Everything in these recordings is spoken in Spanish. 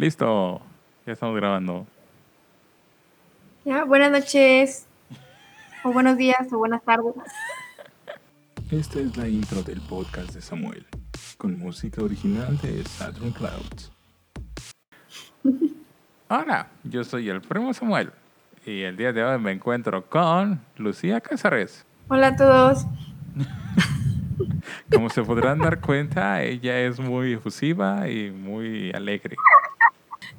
Listo, ya estamos grabando. Ya, buenas noches, o buenos días, o buenas tardes. Esta es la intro del podcast de Samuel, con música original de Saturn Clouds. Hola, yo soy el primo Samuel y el día de hoy me encuentro con Lucía Cázares. Hola a todos. Como se podrán dar cuenta, ella es muy efusiva y muy alegre.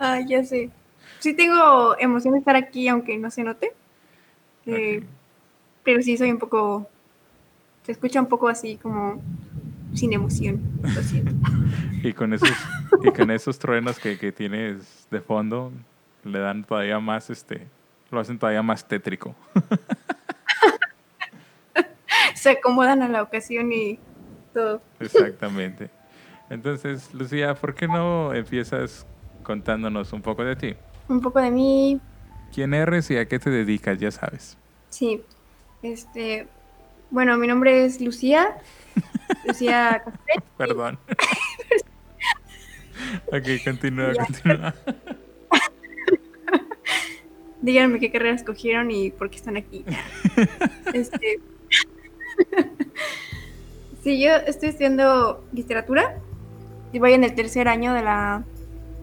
Ah, ya sé. Sí tengo emoción de estar aquí, aunque no se note. Eh. Pero sí soy un poco... Se escucha un poco así como sin emoción. Lo siento. Y con esos, y con esos truenos que, que tienes de fondo, le dan todavía más, este, lo hacen todavía más tétrico. Se acomodan a la ocasión y todo. Exactamente. Entonces, Lucía, ¿por qué no empiezas contándonos un poco de ti? Un poco de mí. ¿Quién eres y a qué te dedicas? Ya sabes. Sí. Este... Bueno, mi nombre es Lucía. Lucía Café. Perdón. ok, continúa, Ya. continúa. Díganme qué carrera escogieron y por qué están aquí. Este, sí, yo estoy estudiando literatura y voy en el tercer año de la,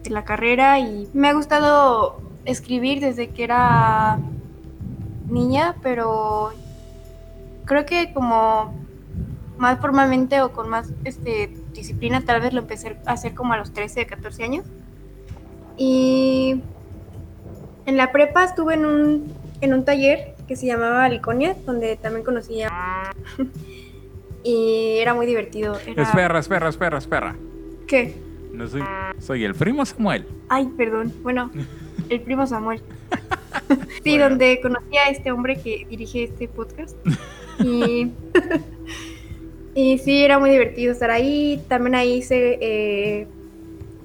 de la carrera y me ha gustado escribir desde que era niña, pero creo que como más formalmente o con más este, disciplina tal vez lo empecé a hacer como a los 13, 14 años. Y en la prepa estuve en un, en un taller que se llamaba Liconia, donde también conocía. y era muy divertido. Era... Espera, espera, espera, espera. ¿Qué? No soy, soy el primo Samuel. Ay, perdón. Bueno, el primo Samuel. sí, Bueno. donde conocí a este hombre que dirige este podcast. Y, y sí, era muy divertido estar ahí. También ahí hice eh,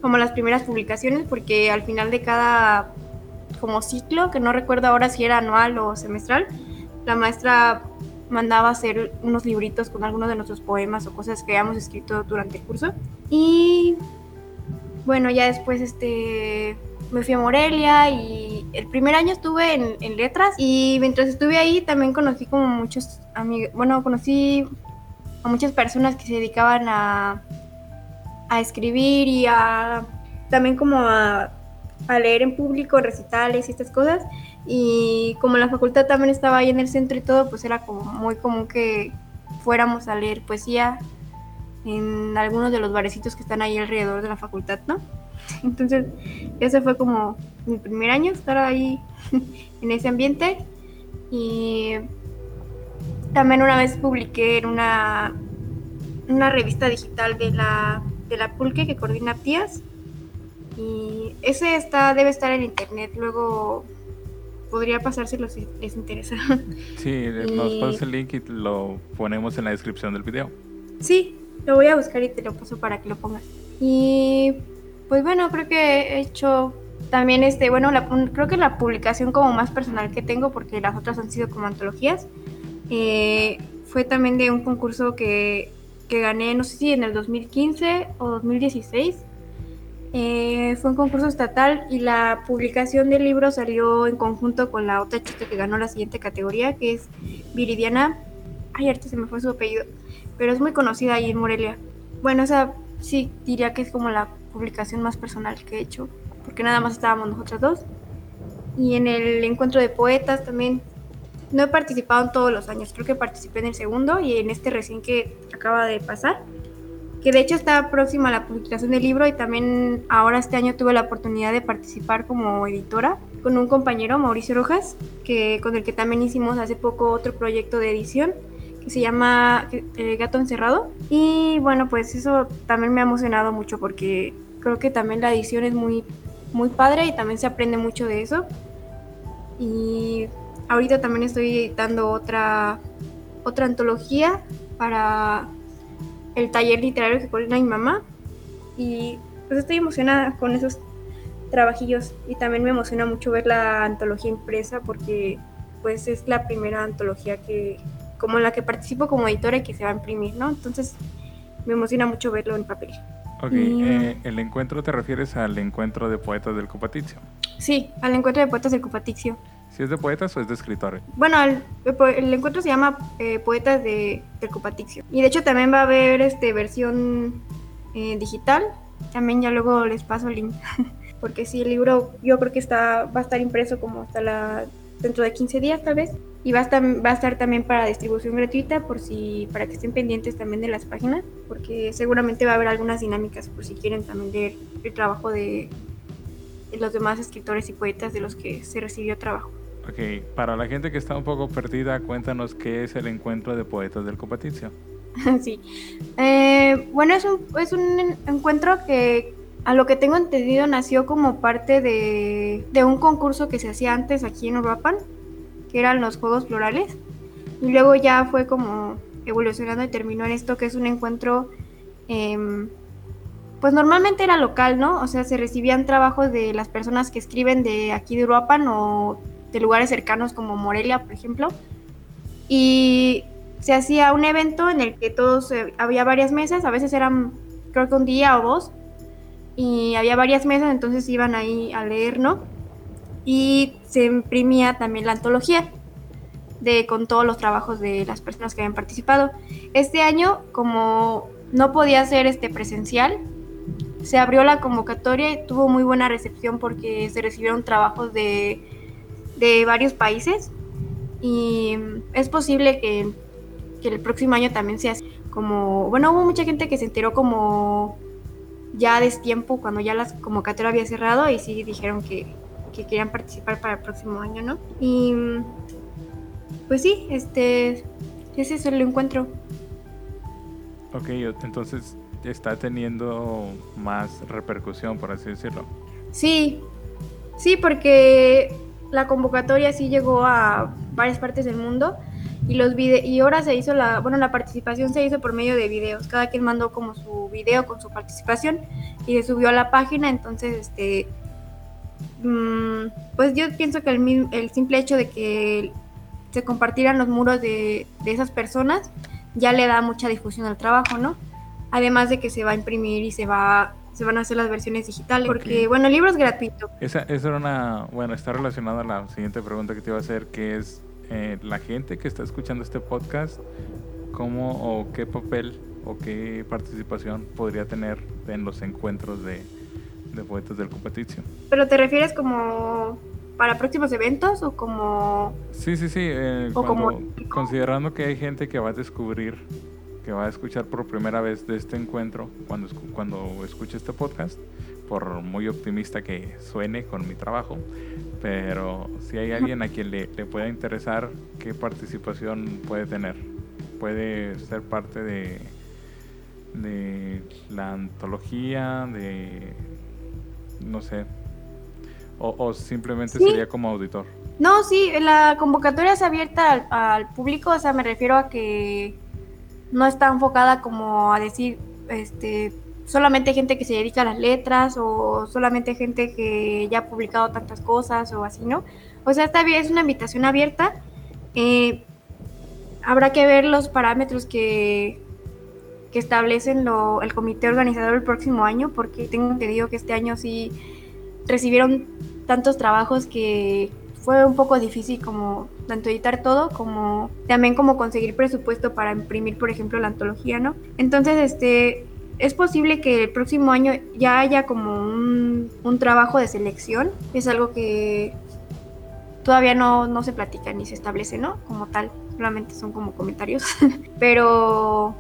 como las primeras publicaciones, porque al final de cada como ciclo, que no recuerdo ahora si era anual o semestral, la maestra mandaba hacer unos libritos con algunos de nuestros poemas o cosas que habíamos escrito durante el curso. Y bueno, ya después este, me fui a Morelia y el primer año estuve en, en letras y mientras estuve ahí también conocí como muchos amigos, bueno, conocí a muchas personas que se dedicaban a, a escribir y a también como a, a leer en público, recitales y estas cosas. Y como la facultad también estaba ahí en el centro y todo, pues era como muy común que fuéramos a leer poesía en algunos de los barecitos que están ahí alrededor de la facultad, ¿no? Entonces, ese fue como mi primer año, estar ahí en ese ambiente. Y también una vez publiqué en una, una revista digital de la, de la Pulque que coordina Tías. Y ese está, debe estar en internet, luego podría pasárselo si les interesa. Sí, nos Y- pasas el link y lo ponemos en la descripción del video. Sí, lo voy a buscar y te lo paso para que lo pongas. Y pues bueno, creo que he hecho también este, bueno, la- creo que la publicación como más personal que tengo, porque las otras han sido como antologías, eh, fue también de un concurso que, que gané, no sé si en el 2015 o 2016. Eh, fue un concurso estatal y la publicación del libro salió en conjunto con la otra chica que ganó la siguiente categoría, que es Viridiana. Ay, ahorita se me fue su apellido pero es muy conocida ahí en Morelia. Bueno, esa sí diría que es como la publicación más personal que he hecho, porque nada más estábamos nosotras dos. Y en el encuentro de poetas también no he participado en todos los años, creo que participé en el segundo y en este recién que acaba de pasar, que de hecho está próxima a la publicación del libro y también ahora este año tuve la oportunidad de participar como editora con un compañero, Mauricio Rojas, que, con el que también hicimos hace poco otro proyecto de edición se llama eh, Gato Encerrado. Y bueno, pues eso también me ha emocionado mucho porque creo que también la edición es muy, muy padre y también se aprende mucho de eso. Y ahorita también estoy editando otra, otra antología para el taller literario que coordina mi mamá. Y pues estoy emocionada con esos trabajillos y también me emociona mucho ver la antología impresa porque pues es la primera antología que como la que participo como editora y que se va a imprimir, ¿no? Entonces me emociona mucho verlo en papel. Ok, Y- eh, ¿el encuentro te refieres al encuentro de poetas del Copatizio? Sí, al encuentro de poetas del Cupatixio. ¿Si es de poetas o es de escritores? Bueno, el, el encuentro se llama eh, Poetas de, del Cupatixio. Y de hecho también va a haber este versión eh, digital. También ya luego les paso el link. Porque sí, el libro yo creo que está va a estar impreso como hasta la dentro de 15 días tal vez. Y va a estar, va a estar también para distribución gratuita por si para que estén pendientes también de las páginas. Porque seguramente va a haber algunas dinámicas por si quieren también leer el trabajo de, de los demás escritores y poetas de los que se recibió trabajo. Ok, para la gente que está un poco perdida, cuéntanos qué es el encuentro de poetas del Copatizio. Sí. Eh, bueno, es un, es un en- encuentro que, a lo que tengo entendido, nació como parte de, de un concurso que se hacía antes aquí en Uruapan, que eran los Juegos Florales. Y luego ya fue como evolucionando y terminó en esto, que es un encuentro, em, pues normalmente era local, ¿no? O sea, se recibían trabajos de las personas que escriben de aquí de Uruapan o de lugares cercanos como Morelia, por ejemplo. Y se hacía un evento en el que todos, eh, había varias mesas, a veces eran creo que un día o dos, y había varias mesas, entonces iban ahí a leer, ¿no? Y se imprimía también la antología de, con todos los trabajos de las personas que habían participado. Este año, como no podía ser este presencial, se abrió la convocatoria y tuvo muy buena recepción porque se recibieron trabajos de, de varios países y es posible que, que el próximo año también sea así. como, bueno, hubo mucha gente que se enteró como ya a destiempo cuando ya la convocatoria había cerrado y sí dijeron que, que querían participar para el próximo año, ¿no? Y pues sí, este, ese es el encuentro. Ok, entonces está teniendo más repercusión, por así decirlo. Sí, sí, porque la convocatoria sí llegó a varias partes del mundo y los vide y ahora se hizo la, bueno, la participación se hizo por medio de videos. Cada quien mandó como su video con su participación y se subió a la página, entonces este pues yo pienso que el, simple hecho de que se compartieran los muros de, de esas personas ya le da mucha difusión al trabajo, ¿no? Además de que se va a imprimir y se va se van a hacer las versiones digitales, porque bueno, el libro es gratuito. Esa, esa era una, bueno, está relacionada a la siguiente pregunta que te iba a hacer, que es eh, la gente que está escuchando este podcast, ¿cómo o qué papel o qué participación podría tener en los encuentros de, de poetas del competicio? Pero te refieres como para próximos eventos o como Sí, sí, sí, eh, O como- considerando que hay gente que va a descubrir, que va a escuchar por primera vez de este encuentro cuando, cuando escuche este podcast, por muy optimista que suene con mi trabajo, pero si hay alguien a quien le, le pueda interesar, ¿qué participación puede tener? Puede ser parte de, de la antología, de, no sé, o, o simplemente Sí. sería como auditor. No, sí, la convocatoria es abierta al, al público, o sea, me refiero a que no está enfocada como a decir, este, solamente gente que se dedica a las letras o solamente gente que ya ha publicado tantas cosas o así, ¿no? O sea, está bien, es una invitación abierta. eh, habrá que ver los parámetros que, que establecen lo- el comité organizador el próximo año, porque tengo entendido que este año sí recibieron tantos trabajos que fue un poco difícil como tanto editar todo como también como conseguir presupuesto para imprimir, por ejemplo, la antología, ¿no? Entonces, este, es posible que el próximo año ya haya como un, un trabajo de selección. Es algo que todavía no, no se platica ni se establece, ¿no? Como tal, solamente son como comentarios. Pero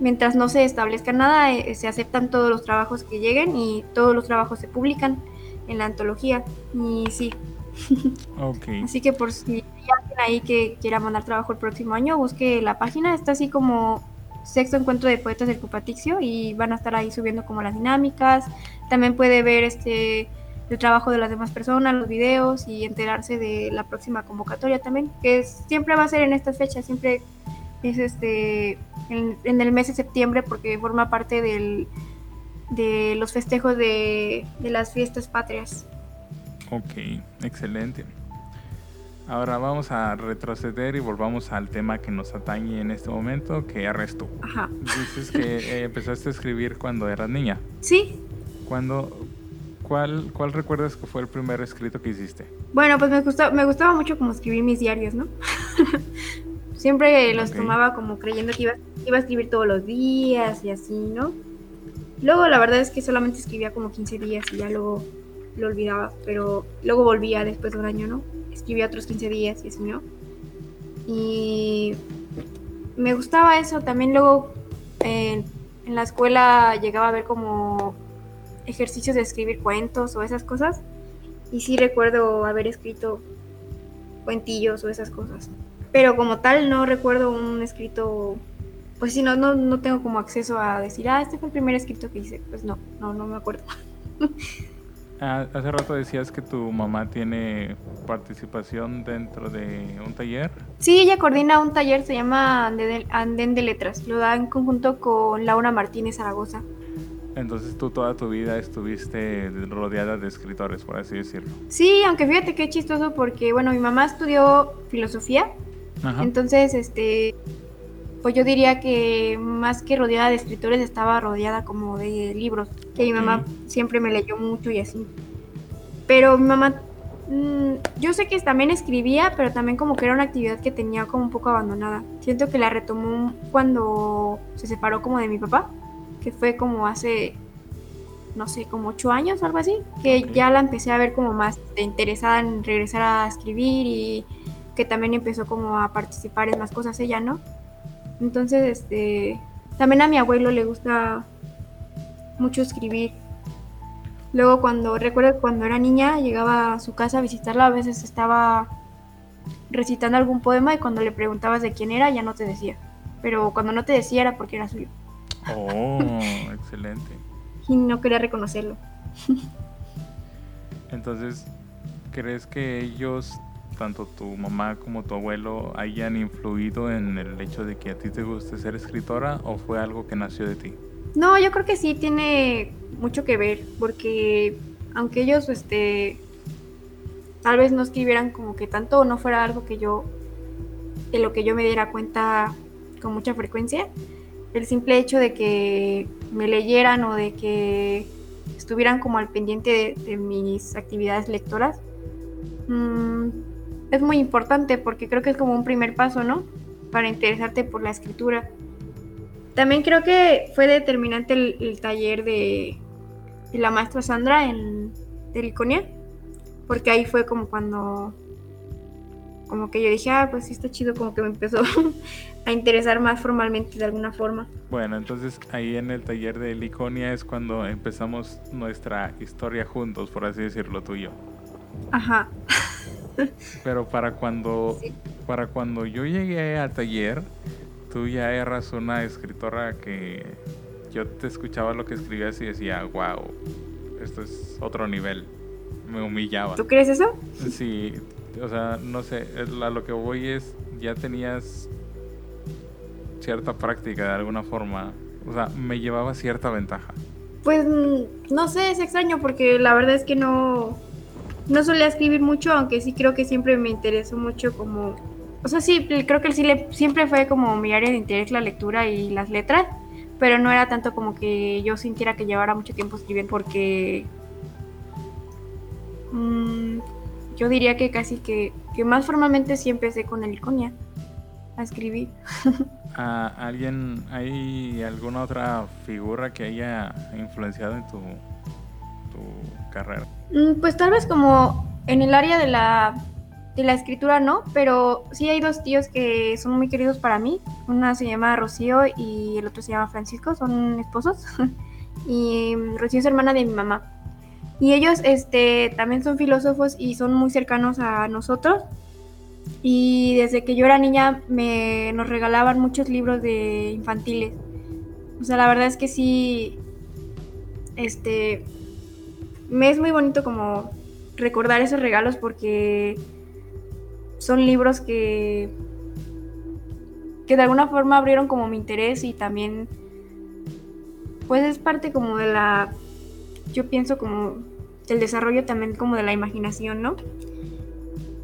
mientras no se establezca nada, eh, se aceptan todos los trabajos que lleguen y todos los trabajos se publican en la antología. Y sí, Ok. Así que por si hay alguien ahí que quiera mandar trabajo el próximo año, busque la página. Está así como sexto encuentro de poetas del Cupatixio y van a estar ahí subiendo como las dinámicas. También puede ver este el trabajo de las demás personas, los videos y enterarse de la próxima convocatoria también, que es- siempre va a ser en estas fechas, siempre es este en, en el mes de septiembre porque forma parte del, de los festejos de, de las fiestas patrias. Ok, excelente. Ahora vamos a retroceder y volvamos al tema que nos atañe en este momento, que eres tú. Ajá. Dices que eh, empezaste a escribir cuando eras niña. Sí. Cuando, ¿cuál, ¿Cuál recuerdas que fue el primer escrito que hiciste? Bueno, pues me, gustaba, me gustaba mucho como escribir mis diarios, ¿no? Siempre los tomaba como creyendo que iba, iba a escribir todos los días y así, ¿no? Luego la verdad es que solamente escribía como 15 días y ya luego lo olvidaba, pero luego volvía después de un año, ¿no? Escribía otros 15 días y así, ¿no? Y me gustaba eso. También luego eh, en la escuela llegaba a ver como ejercicios de escribir cuentos o esas cosas. Y sí recuerdo haber escrito cuentillos o esas cosas. Pero como tal no recuerdo un escrito, pues sí, no, no, no tengo como acceso a decir, ah, este fue el primer escrito que hice. Pues no, no, no me acuerdo. Ah, hace rato decías que tu mamá tiene participación dentro de un taller. Sí, ella coordina un taller, se llama Andén de Letras. Lo da en conjunto con Laura Martínez Zaragoza. Entonces tú toda tu vida estuviste rodeada de escritores, por así decirlo. Sí, aunque fíjate es chistoso porque, bueno, mi mamá estudió filosofía, Ajá. entonces, este, pues yo diría que más que rodeada de escritores estaba rodeada como de libros, que mi mamá siempre me leyó mucho y así. Pero mi mamá, mm, yo sé que también escribía, pero también como que era una actividad que tenía como un poco abandonada. Siento que la retomó cuando se separó como de mi papá, que fue como hace, no sé, como ocho años o algo así, que ya la empecé a ver como más interesada en regresar a escribir y que también empezó como a participar en más cosas ella, ¿no? Entonces, este, también a mi abuelo le gusta mucho escribir. Luego cuando, recuerdo que cuando era niña, llegaba a su casa a visitarla, a veces estaba recitando algún poema y cuando le preguntabas de quién era, ya no te decía. Pero cuando no te decía era porque era suyo Oh, excelente. y no quería reconocerlo. Entonces, ¿crees que ellos, tanto tu mamá como tu abuelo, hayan influido en el hecho de que a ti te guste ser escritora o fue algo que nació de ti? No, yo creo que sí tiene mucho que ver, porque aunque ellos, este, tal vez no escribieran como que tanto o no fuera algo que yo, de lo que yo me diera cuenta con mucha frecuencia, el simple hecho de que me leyeran o de que estuvieran como al pendiente de, de mis actividades lectoras, mm, es muy importante porque creo que es como un primer paso, ¿no? Para interesarte por la escritura. También creo que fue determinante el, el taller de, de la maestra Sandra en de Liconia, porque ahí fue como cuando como que yo dije, ah, pues sí está chido, como que me empezó a interesar más formalmente de alguna forma. Bueno, entonces ahí en el taller de Liconia es cuando empezamos nuestra historia juntos, por así decirlo, tú y yo. Ajá. Pero para cuando, Sí. para cuando yo llegué al taller, tú ya eras una escritora que yo te escuchaba lo que escribías y decía, wow, esto es otro nivel. Me humillaba. ¿Tú crees eso? Sí, o sea, no sé, a lo que voy es, ya tenías cierta práctica de alguna forma. O sea, me llevaba cierta ventaja. Pues mm, no sé, es extraño porque la verdad es que no, no solía escribir mucho, aunque sí creo que siempre me interesó mucho como... O sea, sí, creo que sí le, siempre fue como mi área de interés la lectura y las letras, pero no era tanto como que yo sintiera que llevara mucho tiempo escribiendo porque... mm, yo diría que casi que, que más formalmente sí empecé con el Iconia a escribir. ¿A ¿Alguien, hay alguna otra figura que haya influenciado en tu carrera? Mm, Pues tal vez como en el área de la, de la escritura no, pero sí hay dos tíos que son muy queridos para mí. Una se llama Rocío y el otro se llama Francisco, son esposos. y mm, Rocío es hermana de mi mamá. Y ellos este, también son filósofos y son muy cercanos a nosotros. Y desde que yo era niña me, nos regalaban muchos libros de infantiles. O sea, la verdad es que sí, este, me es muy bonito como recordar esos regalos porque son libros que que de alguna forma abrieron como mi interés y también pues es parte como de la yo pienso como el desarrollo también como de la imaginación, ¿no?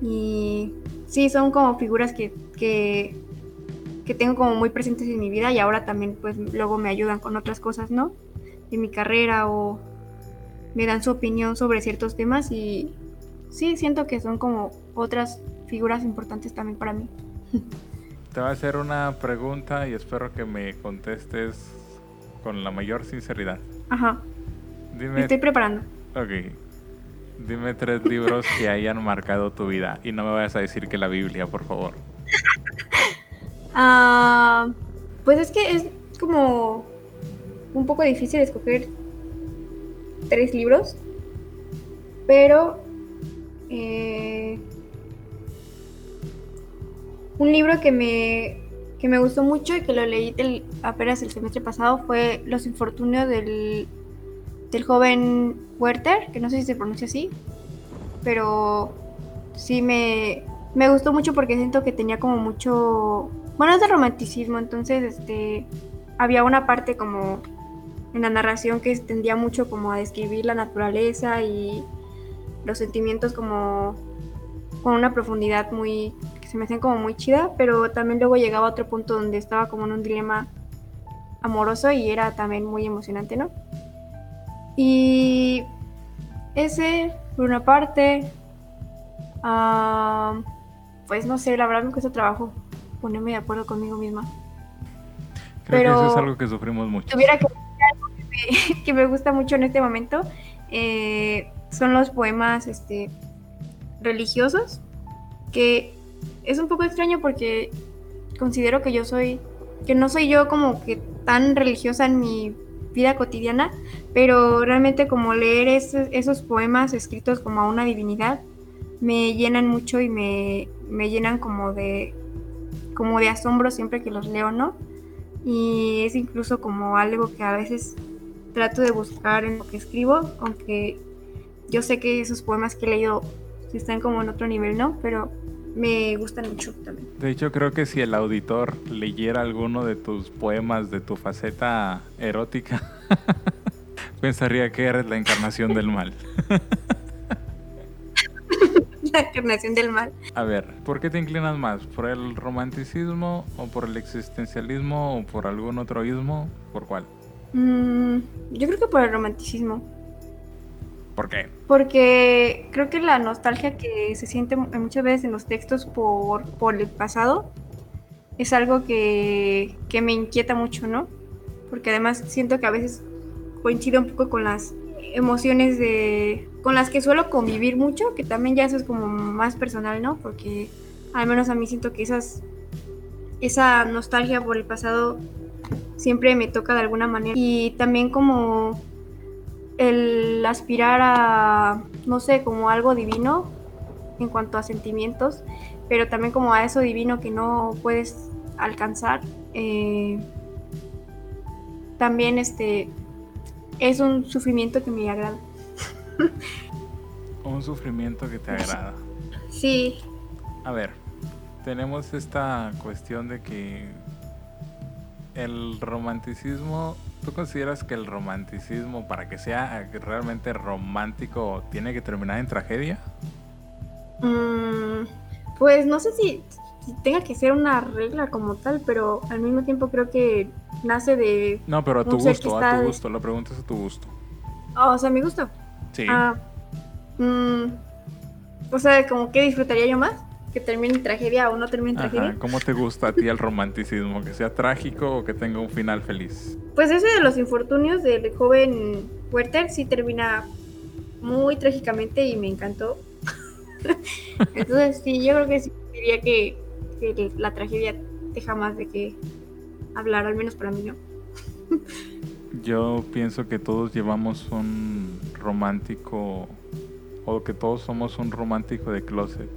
Y sí, son como figuras que, que, que tengo como muy presentes en mi vida y ahora también pues luego me ayudan con otras cosas, ¿no? De mi carrera o me dan su opinión sobre ciertos temas y sí, siento que son como otras figuras importantes también para mí. Te voy a hacer una pregunta y espero que me contestes con la mayor sinceridad. Ajá. Dime, Me estoy preparando. ok. Dime tres libros que hayan marcado tu vida y no me vayas a decir que la Biblia, por favor. Ah, pues es que es como un poco difícil escoger tres libros, pero eh, un libro que me, que me gustó mucho y que lo leí apenas el semestre pasado fue Los infortunios del, del joven Werther, que no sé si se pronuncia así, pero sí me, me gustó mucho porque siento que tenía como mucho, bueno, es de romanticismo, entonces este, había una parte como en la narración que tendía mucho como a describir la naturaleza y los sentimientos como con una profundidad muy que se me hacían como muy chida, pero también luego llegaba a otro punto donde estaba como en un dilema amoroso y era también muy emocionante, ¿no? Y ese, por una parte, ah, pues no sé, la verdad me cuesta trabajo ponerme de acuerdo conmigo misma. Creo que eso es Pero- algo que sufrimos mucho. tuviera que que me, que me gusta mucho en este momento, eh, son los poemas este, religiosos, que es un poco extraño porque considero que yo soy, que no soy yo como que tan religiosa en mi vida cotidiana, pero realmente como leer esos, esos poemas escritos como a una divinidad me llenan mucho y me, me llenan como de como de asombro siempre que los leo, ¿no? y es incluso como algo que a veces trato de buscar en lo que escribo, aunque yo sé que esos poemas que he leído están como en otro nivel, ¿no? Pero me gustan mucho también. De hecho, creo que si el auditor leyera alguno de tus poemas de tu faceta erótica, pensaría que eres la encarnación del mal. La encarnación del mal. A ver, ¿por qué te inclinas más? ¿Por el romanticismo o por el existencialismo o por algún otro ismo? ¿Por cuál? Mm, yo creo que por el romanticismo, ¿Por qué? porque creo que la nostalgia que se siente mu- muchas veces en los textos por, por el pasado es algo que, que me inquieta mucho, ¿no? Porque además siento que a veces coincide un poco con las emociones de con las que suelo convivir mucho, que también ya eso es como más personal, ¿no? Porque al menos a mí siento que esas esa nostalgia por el pasado siempre me toca de alguna manera y también como el aspirar a no sé, como algo divino en cuanto a sentimientos, pero también como a eso divino que no puedes alcanzar. eh, también este es un sufrimiento que me agrada. Un sufrimiento que te agrada. Sí, A ver, tenemos esta cuestión de que el romanticismo, ¿tú consideras que el romanticismo para que sea realmente romántico tiene que terminar en tragedia? mm, pues no sé si, si tenga que ser una regla como tal, pero al mismo tiempo creo que nace de, No, pero a tu gusto, a tu de- gusto, lo preguntas a tu gusto. oh, o sea, mi gusto. Sí. Ah, mm, o sea, como que disfrutaría yo más que termine en tragedia o no termine en Ajá, tragedia. ¿Cómo te gusta a ti el romanticismo? ¿Que sea trágico o que tenga un final feliz? Pues ese de los infortunios del joven Werther sí termina muy trágicamente y me encantó. Entonces sí, yo creo que sí diría que, que la tragedia deja más de que hablar, al menos para mí no. Yo pienso que todos llevamos un romántico, o que todos somos un romántico de closet.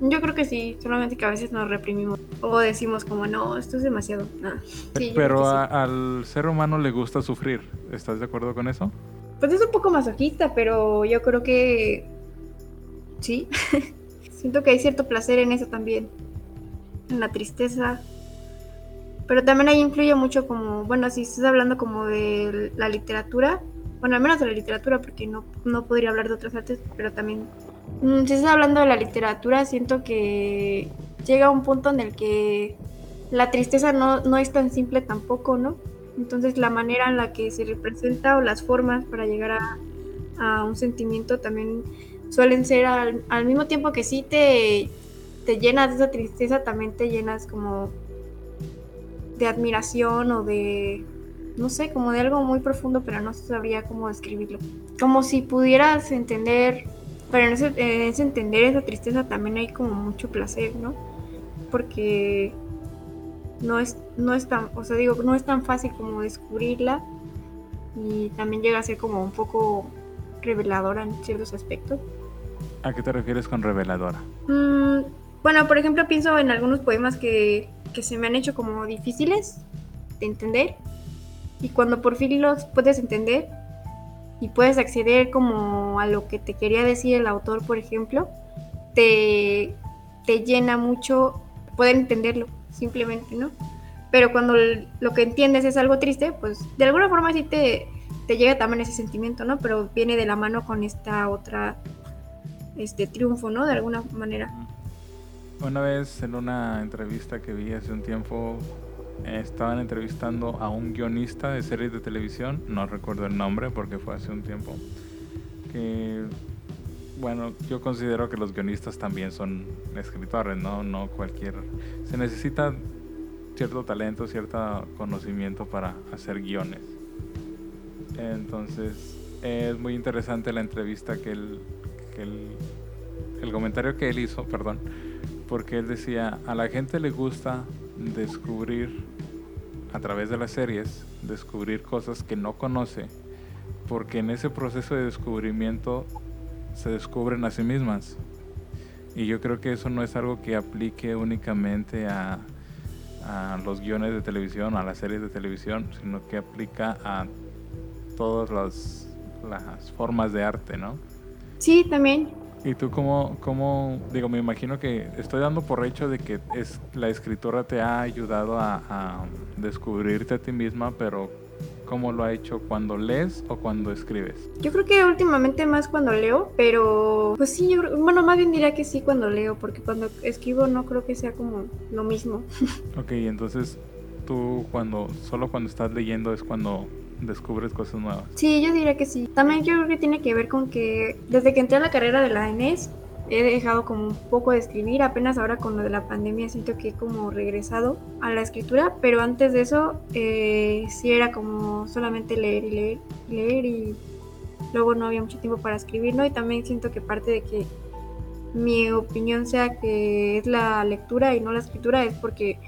Yo creo que sí, solamente que a veces nos reprimimos o decimos como no, esto es demasiado. Ah, sí, Pero sí. a- al ser humano le gusta sufrir. ¿Estás de acuerdo con eso? Pues es un poco masoquista, pero yo creo que sí. Siento que hay cierto placer en eso también. En la tristeza. Pero también ahí influye mucho como, bueno, si estás hablando como de la literatura, bueno, al menos de la literatura, porque no, no podría hablar de otras artes, pero también si estás hablando de la literatura, siento que llega un punto en el que la tristeza no, no es tan simple tampoco, ¿no? Entonces la manera en la que se representa o las formas para llegar a, a un sentimiento también suelen ser al, al, mismo tiempo que sí te, te llenas de esa tristeza, también te llenas como de admiración o de, no sé, como de algo muy profundo, pero no sabría cómo describirlo. Como si pudieras entender, pero en ese, en ese entender esa tristeza también hay como mucho placer, ¿no? Porque no es, no es tan, o sea, digo, no es tan fácil como descubrirla y también llega a ser como un poco reveladora en ciertos aspectos. ¿A qué te refieres con reveladora? Mm, bueno, por ejemplo, pienso en algunos poemas que, que se me han hecho como difíciles de entender y cuando por fin los puedes entender y puedes acceder como a lo que te quería decir el autor, por ejemplo, te, te llena mucho poder entenderlo simplemente, ¿no? Pero cuando lo que entiendes es algo triste, pues de alguna forma sí te, te llega también ese sentimiento, ¿no? Pero viene de la mano con esta otra, este triunfo, ¿no? De alguna manera. Una vez en una entrevista que vi hace un tiempo, estaban entrevistando a un guionista de series de televisión, no recuerdo el nombre porque fue hace un tiempo, que bueno, yo considero que los guionistas también son escritores, ¿no? No cualquier... Se necesita cierto talento, cierto conocimiento para hacer guiones. Entonces, es muy interesante la entrevista que él, que él, el comentario que él hizo, perdón, porque él decía, a la gente le gusta descubrir a través de las series, descubrir cosas que no conoce, porque en ese proceso de descubrimiento se descubren a sí mismas. Y yo creo que eso no es algo que aplique únicamente a, a los guiones de televisión, a las series de televisión, sino que aplica a todas las, las formas de arte, ¿no? Sí, también. ¿Y tú cómo, cómo, digo, me imagino que estoy dando por hecho de que es, la escritora te ha ayudado a, a descubrirte a ti misma, pero ¿Cómo lo ha hecho cuando lees o cuando escribes? Yo creo que últimamente más cuando leo, pero pues sí, yo, bueno, más bien diría que sí cuando leo, porque cuando escribo no creo que sea como lo mismo. ok, entonces tú cuando, solo cuando estás leyendo es cuando descubres cosas nuevas. Sí, yo diría que sí. También yo creo que tiene que ver con que desde que entré a la carrera de la ENES he dejado como un poco de escribir, apenas ahora con lo de la pandemia siento que he como regresado a la escritura, pero antes de eso eh, sí era como solamente leer y leer y leer y luego no había mucho tiempo para escribir, ¿no? Y también siento que parte de que mi opinión sea que es la lectura y no la escritura es porque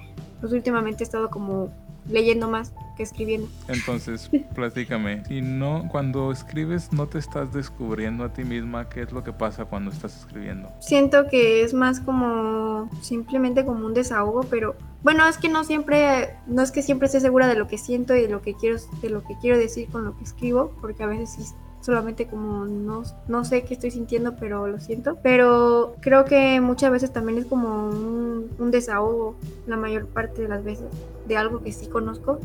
pues últimamente he estado como leyendo más que escribiendo. Entonces, platícame. Y no, cuando escribes, no te estás descubriendo a ti misma qué es lo que pasa cuando estás escribiendo. Siento que es más como simplemente como un desahogo, pero bueno, es que no siempre, no es que siempre esté segura de lo que siento y de lo que quiero, de lo que quiero decir con lo que escribo, porque a veces sí solamente como no, no sé qué estoy sintiendo, pero lo siento. Pero creo que muchas veces también es como un, un desahogo, la mayor parte de las veces, de algo que sí conozco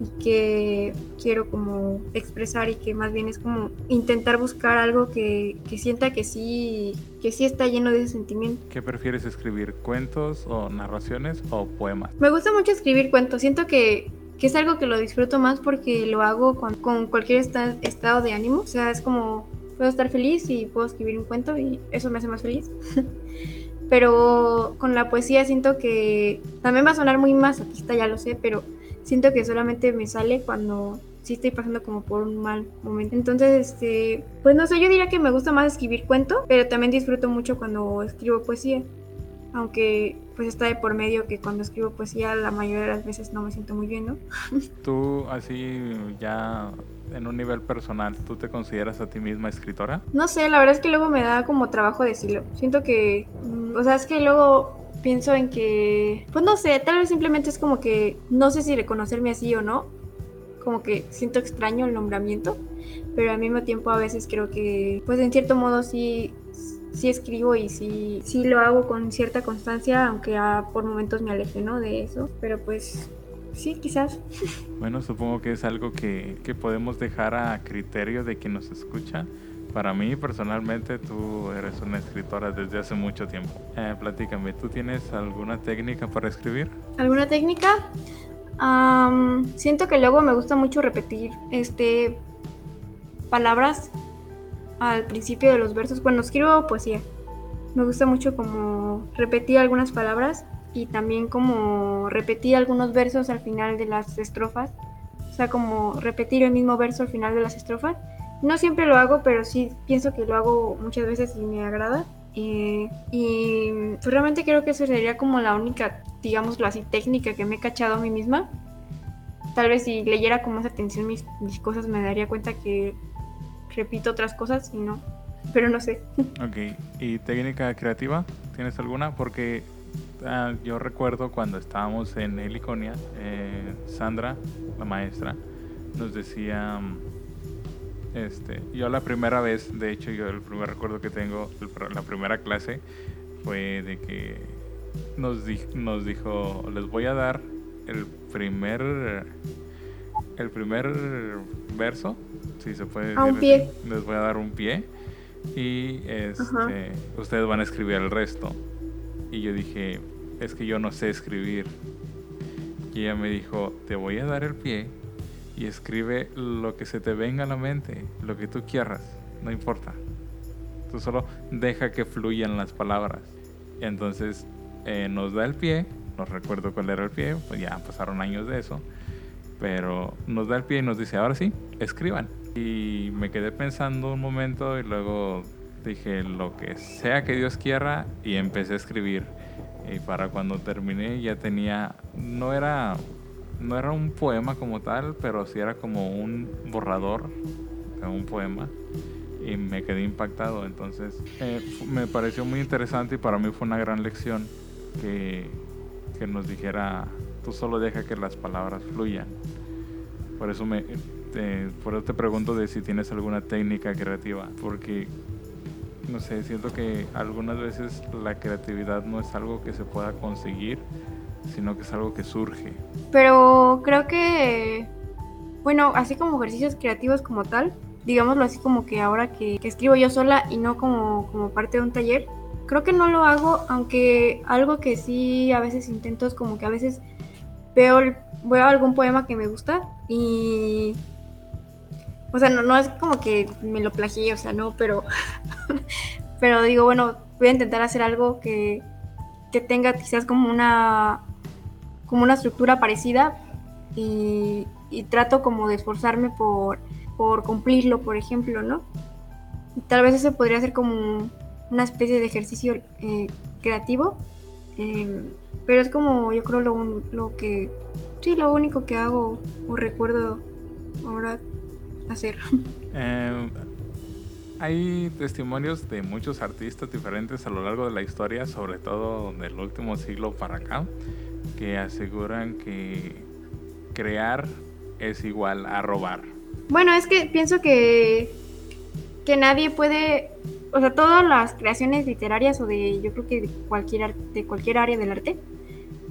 y que quiero como expresar y que más bien es como intentar buscar algo que, que, sienta que sí que sí está lleno de ese sentimiento. ¿Qué prefieres escribir? ¿Cuentos o narraciones o poemas? Me gusta mucho escribir cuentos. Siento que que es algo que lo disfruto más porque lo hago con, con cualquier esta, estado de ánimo. O sea, es como, puedo estar feliz y puedo escribir un cuento y eso me hace más feliz. pero con la poesía siento que también va a sonar muy masoquista, ya lo sé, pero siento que solamente me sale cuando sí estoy pasando como por un mal momento. Entonces, este, pues no sé, yo diría que me gusta más escribir cuento, pero también disfruto mucho cuando escribo poesía aunque pues está de por medio que cuando escribo poesía la mayoría de las veces no me siento muy bien, ¿no? Tú así ya en un nivel personal, ¿tú te consideras a ti misma escritora? No sé, la verdad es que luego me da como trabajo decirlo. Siento que, mm, o sea, es que luego pienso en que, pues no sé, tal vez simplemente es como que no sé si reconocerme así o no. Como que siento extraño el nombramiento, pero al mismo tiempo a veces creo que, pues en cierto modo sí sí escribo y sí, sí lo hago con cierta constancia, aunque por momentos me aleje, ¿no? De eso, pero pues sí, quizás. Bueno, supongo que es algo que, que podemos dejar a criterio de quien nos escucha para mí personalmente tú eres una escritora desde hace mucho tiempo. Eh, platícame, ¿tú tienes alguna técnica para escribir? ¿Alguna técnica? siento que luego me gusta mucho repetir este palabras al principio de los versos. Cuando escribo poesía, me gusta mucho como repetir algunas palabras y también como repetir algunos versos al final de las estrofas. O sea, como repetir el mismo verso al final de las estrofas. No siempre lo hago, pero sí pienso que lo hago muchas veces y me agrada. Eh, y pues, realmente creo que esa sería como la única, digámoslo así, técnica que me he cachado a mí misma. Tal vez si leyera con más atención mis, mis cosas me daría cuenta que repito otras cosas y no, pero no sé. Ok, ¿y técnica creativa? ¿Tienes alguna? Porque ah, yo recuerdo cuando estábamos en Heliconia, eh, Sandra, la maestra, nos decía este, yo la primera vez, de hecho, yo el primer recuerdo que tengo, la primera clase, fue de que nos, nos dijo, les voy a dar el primer, el primer verso, si se puede decir. un pie. Les voy a dar un pie y este, ustedes van a escribir el resto. Y yo dije, es que yo no sé escribir. Y ella me dijo, te voy a dar el pie y escribe lo que se te venga a la mente, lo que tú quieras, no importa. Tú solo deja que fluyan las palabras. Y entonces eh, nos da el pie, no recuerdo cuál era el pie, pues ya pasaron años de eso, pero nos da el pie y nos dice, ahora sí, escriban. Y me quedé pensando un momento y luego dije, lo que sea que Dios quiera, y empecé a escribir. Y para cuando terminé ya tenía, no era no era un poema como tal, pero sí era como un borrador de un poema y me quedé impactado. Entonces eh, me pareció muy interesante y para mí fue una gran lección que, que nos dijera, tú solo deja que las palabras fluyan. Por eso me, por eso te pregunto de si tienes alguna técnica creativa, porque no sé, siento que algunas veces la creatividad no es algo que se pueda conseguir, sino que es algo que surge. Pero creo que, bueno, así como ejercicios creativos como tal, digámoslo así como que ahora que, escribo yo sola y no como, como parte de un taller, creo que no lo hago, aunque algo que sí a veces intento es como que a veces veo, veo algún poema que me gusta y... O sea, no, no es como que me lo plagié, o sea, no, pero... pero digo, bueno, voy a intentar hacer algo que, que tenga quizás como una como una estructura parecida y, trato como de esforzarme por, por, cumplirlo, por ejemplo, ¿no? Tal vez eso podría ser como una especie de ejercicio eh, creativo, em, pero es como yo creo lo, lo que, sí, lo único que hago o recuerdo ahora hacer. Em, hay testimonios de muchos artistas diferentes a lo largo de la historia, sobre todo del último siglo para acá, que aseguran que crear es igual a robar. Bueno, es que pienso que, que nadie puede, o sea, todas las creaciones literarias o de, yo creo que de cualquier, de cualquier área del arte,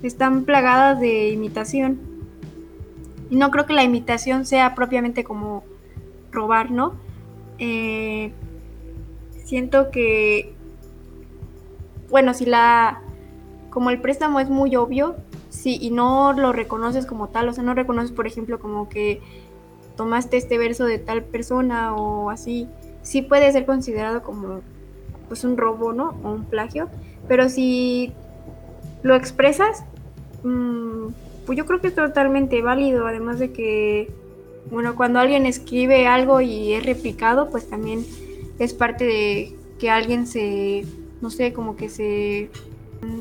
están plagadas de imitación. Y no creo que la imitación sea propiamente como robar, ¿no? Eh, siento que, bueno, si la, como el préstamo es muy obvio, sí, y no lo reconoces como tal, o sea, no reconoces, por ejemplo, como que tomaste este verso de tal persona o así, sí puede ser considerado como pues un robo, ¿no? O un plagio, pero si lo expresas, mm, pues yo creo que es totalmente válido, además de que, bueno, cuando alguien escribe algo y es replicado, pues también es parte de que alguien se, no sé, como que se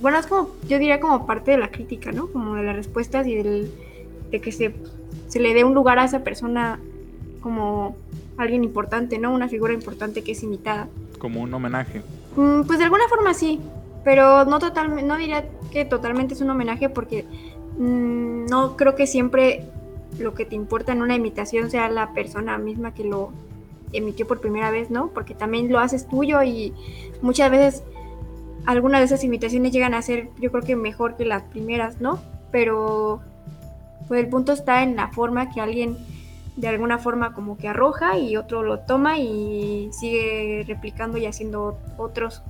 bueno, es como, yo diría como parte de la crítica, ¿no? Como de las respuestas y del, de que se, se le dé un lugar a esa persona como alguien importante, ¿no? Una figura importante que es imitada. Como un homenaje. Mm, pues de alguna forma sí, pero no totalmente, no diría que totalmente es un homenaje porque mm, no creo que siempre lo que te importa en una imitación sea la persona misma que lo emitió por primera vez, ¿no? Porque también lo haces tuyo y muchas veces algunas de esas imitaciones llegan a ser yo creo que mejor que las primeras, ¿no? Pero pues el punto está en la forma que alguien de alguna forma como que arroja y otro lo toma y sigue replicando y haciendo otros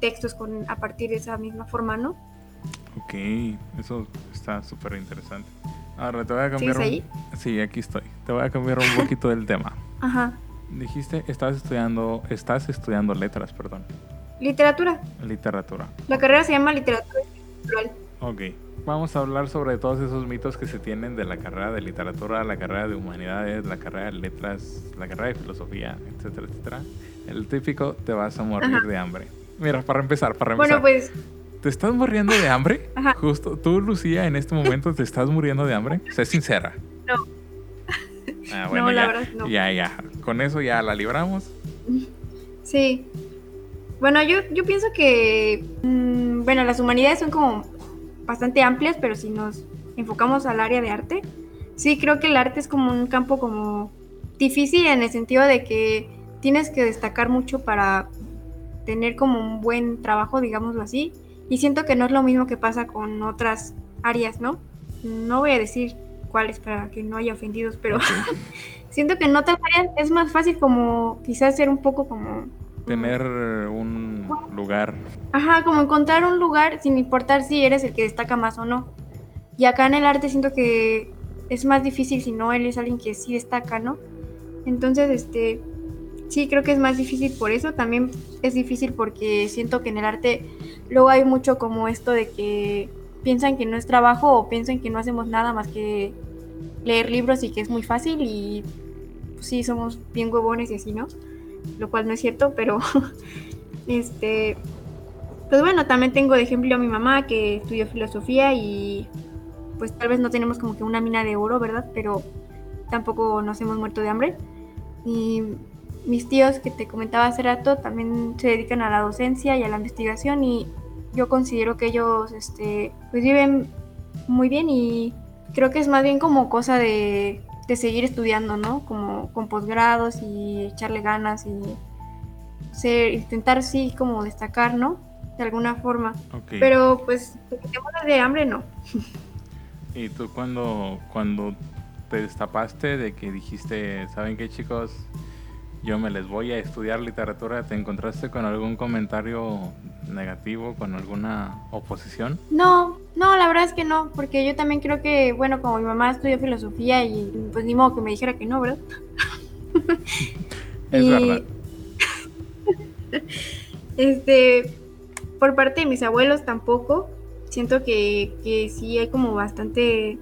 textos con, a partir de esa misma forma, ¿no? Ok, eso está súper interesante. Ahora te voy a cambiar. ahí? Sí, aquí estoy. Te voy a cambiar un poquito del tema. Ajá. Dijiste, estás estudiando, estás estudiando letras, perdón. Literatura. Literatura. La carrera se llama literatura. Ok. Vamos a hablar sobre todos esos mitos que se tienen de la carrera de literatura, la carrera de humanidades, la carrera de letras, la carrera de filosofía, etcétera, etcétera. El típico te vas a morir de hambre. Mira, para empezar, para empezar. Bueno, pues. ¿Te estás muriendo de hambre? Ajá. Justo, tú, Lucía, en este momento te estás muriendo de hambre. Sé sincera. No. Ah, bueno, no, la verdad, no. Ya, ya. Con eso ya la libramos. Sí. Bueno, yo, yo pienso que. Mmm, bueno, las humanidades son como bastante amplias, pero si nos enfocamos al área de arte, sí creo que el arte es como un campo como difícil en el sentido de que tienes que destacar mucho para tener como un buen trabajo, digámoslo así. Y siento que no es lo mismo que pasa con otras áreas, ¿no? No voy a decir cuáles para que no haya ofendidos, pero siento que en otras áreas es más fácil como quizás ser un poco como... Tener un lugar. Ajá, como encontrar un lugar sin importar si eres el que destaca más o no. Y acá en el arte siento que es más difícil si no él es alguien que sí destaca, ¿no? Entonces, este, Sí, creo que es más difícil por eso. También es difícil porque siento que en el arte luego hay mucho como esto de que piensan que no es trabajo o piensan que no hacemos nada más que leer libros y que es muy fácil y pues, sí somos bien huevones y así, ¿no? Lo cual no es cierto, pero este pues bueno, también tengo de ejemplo a mi mamá que estudió filosofía y pues tal vez no tenemos como que una mina de oro, ¿verdad? Pero tampoco nos hemos muerto de hambre. Y mis tíos que te comentaba hace rato también se dedican a la docencia y a la investigación y yo considero que ellos este, pues viven muy bien y creo que es más bien como cosa de, de seguir estudiando, ¿no? Como con posgrados y echarle ganas y ser, intentar sí como destacar, ¿no? De alguna forma. Pero pues te de hambre, no. ¿Y tú cuando, cuando te destapaste de que dijiste, ¿saben qué chicos? yo me les voy a estudiar literatura, ¿te encontraste con algún comentario negativo, con alguna oposición? No, no, la verdad es que no, porque yo también creo que, bueno, como mi mamá estudió filosofía y pues ni modo que me dijera que no, ¿verdad? es verdad. este, por parte de mis abuelos tampoco, siento que, que sí hay como bastante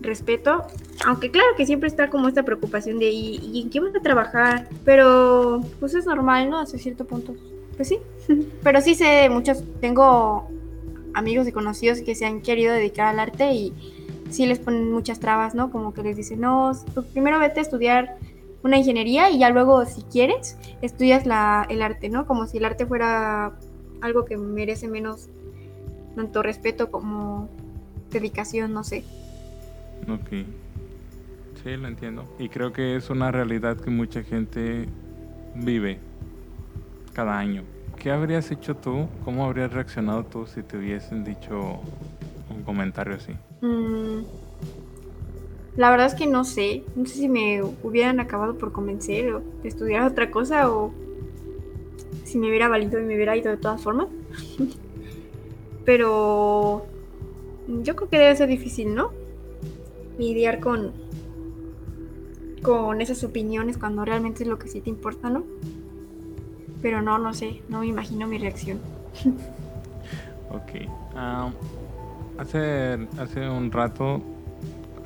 respeto, aunque claro que siempre está como esta preocupación de ¿y, en qué vas a trabajar? Pero pues es normal, ¿no? Hasta cierto punto. Pues sí, pero sí sé muchos, tengo amigos y conocidos que se han querido dedicar al arte y sí les ponen muchas trabas, ¿no? Como que les dicen, no, pues primero vete a estudiar una ingeniería y ya luego, si quieres, estudias la, el arte, ¿no? Como si el arte fuera algo que merece menos tanto respeto como dedicación, no sé. Ok. Sí, lo entiendo. Y creo que es una realidad que mucha gente vive cada año. ¿Qué habrías hecho tú? ¿Cómo habrías reaccionado tú si te hubiesen dicho un comentario así? Mm, la verdad es que no sé. No sé si me hubieran acabado por convencer o de estudiar otra cosa o si me hubiera valido y me hubiera ido de todas formas. Pero yo creo que debe ser difícil, ¿no? lidiar con, con esas opiniones cuando realmente es lo que sí te importa, ¿no? Pero no, no sé, no me imagino mi reacción. ok. hace, hace un rato,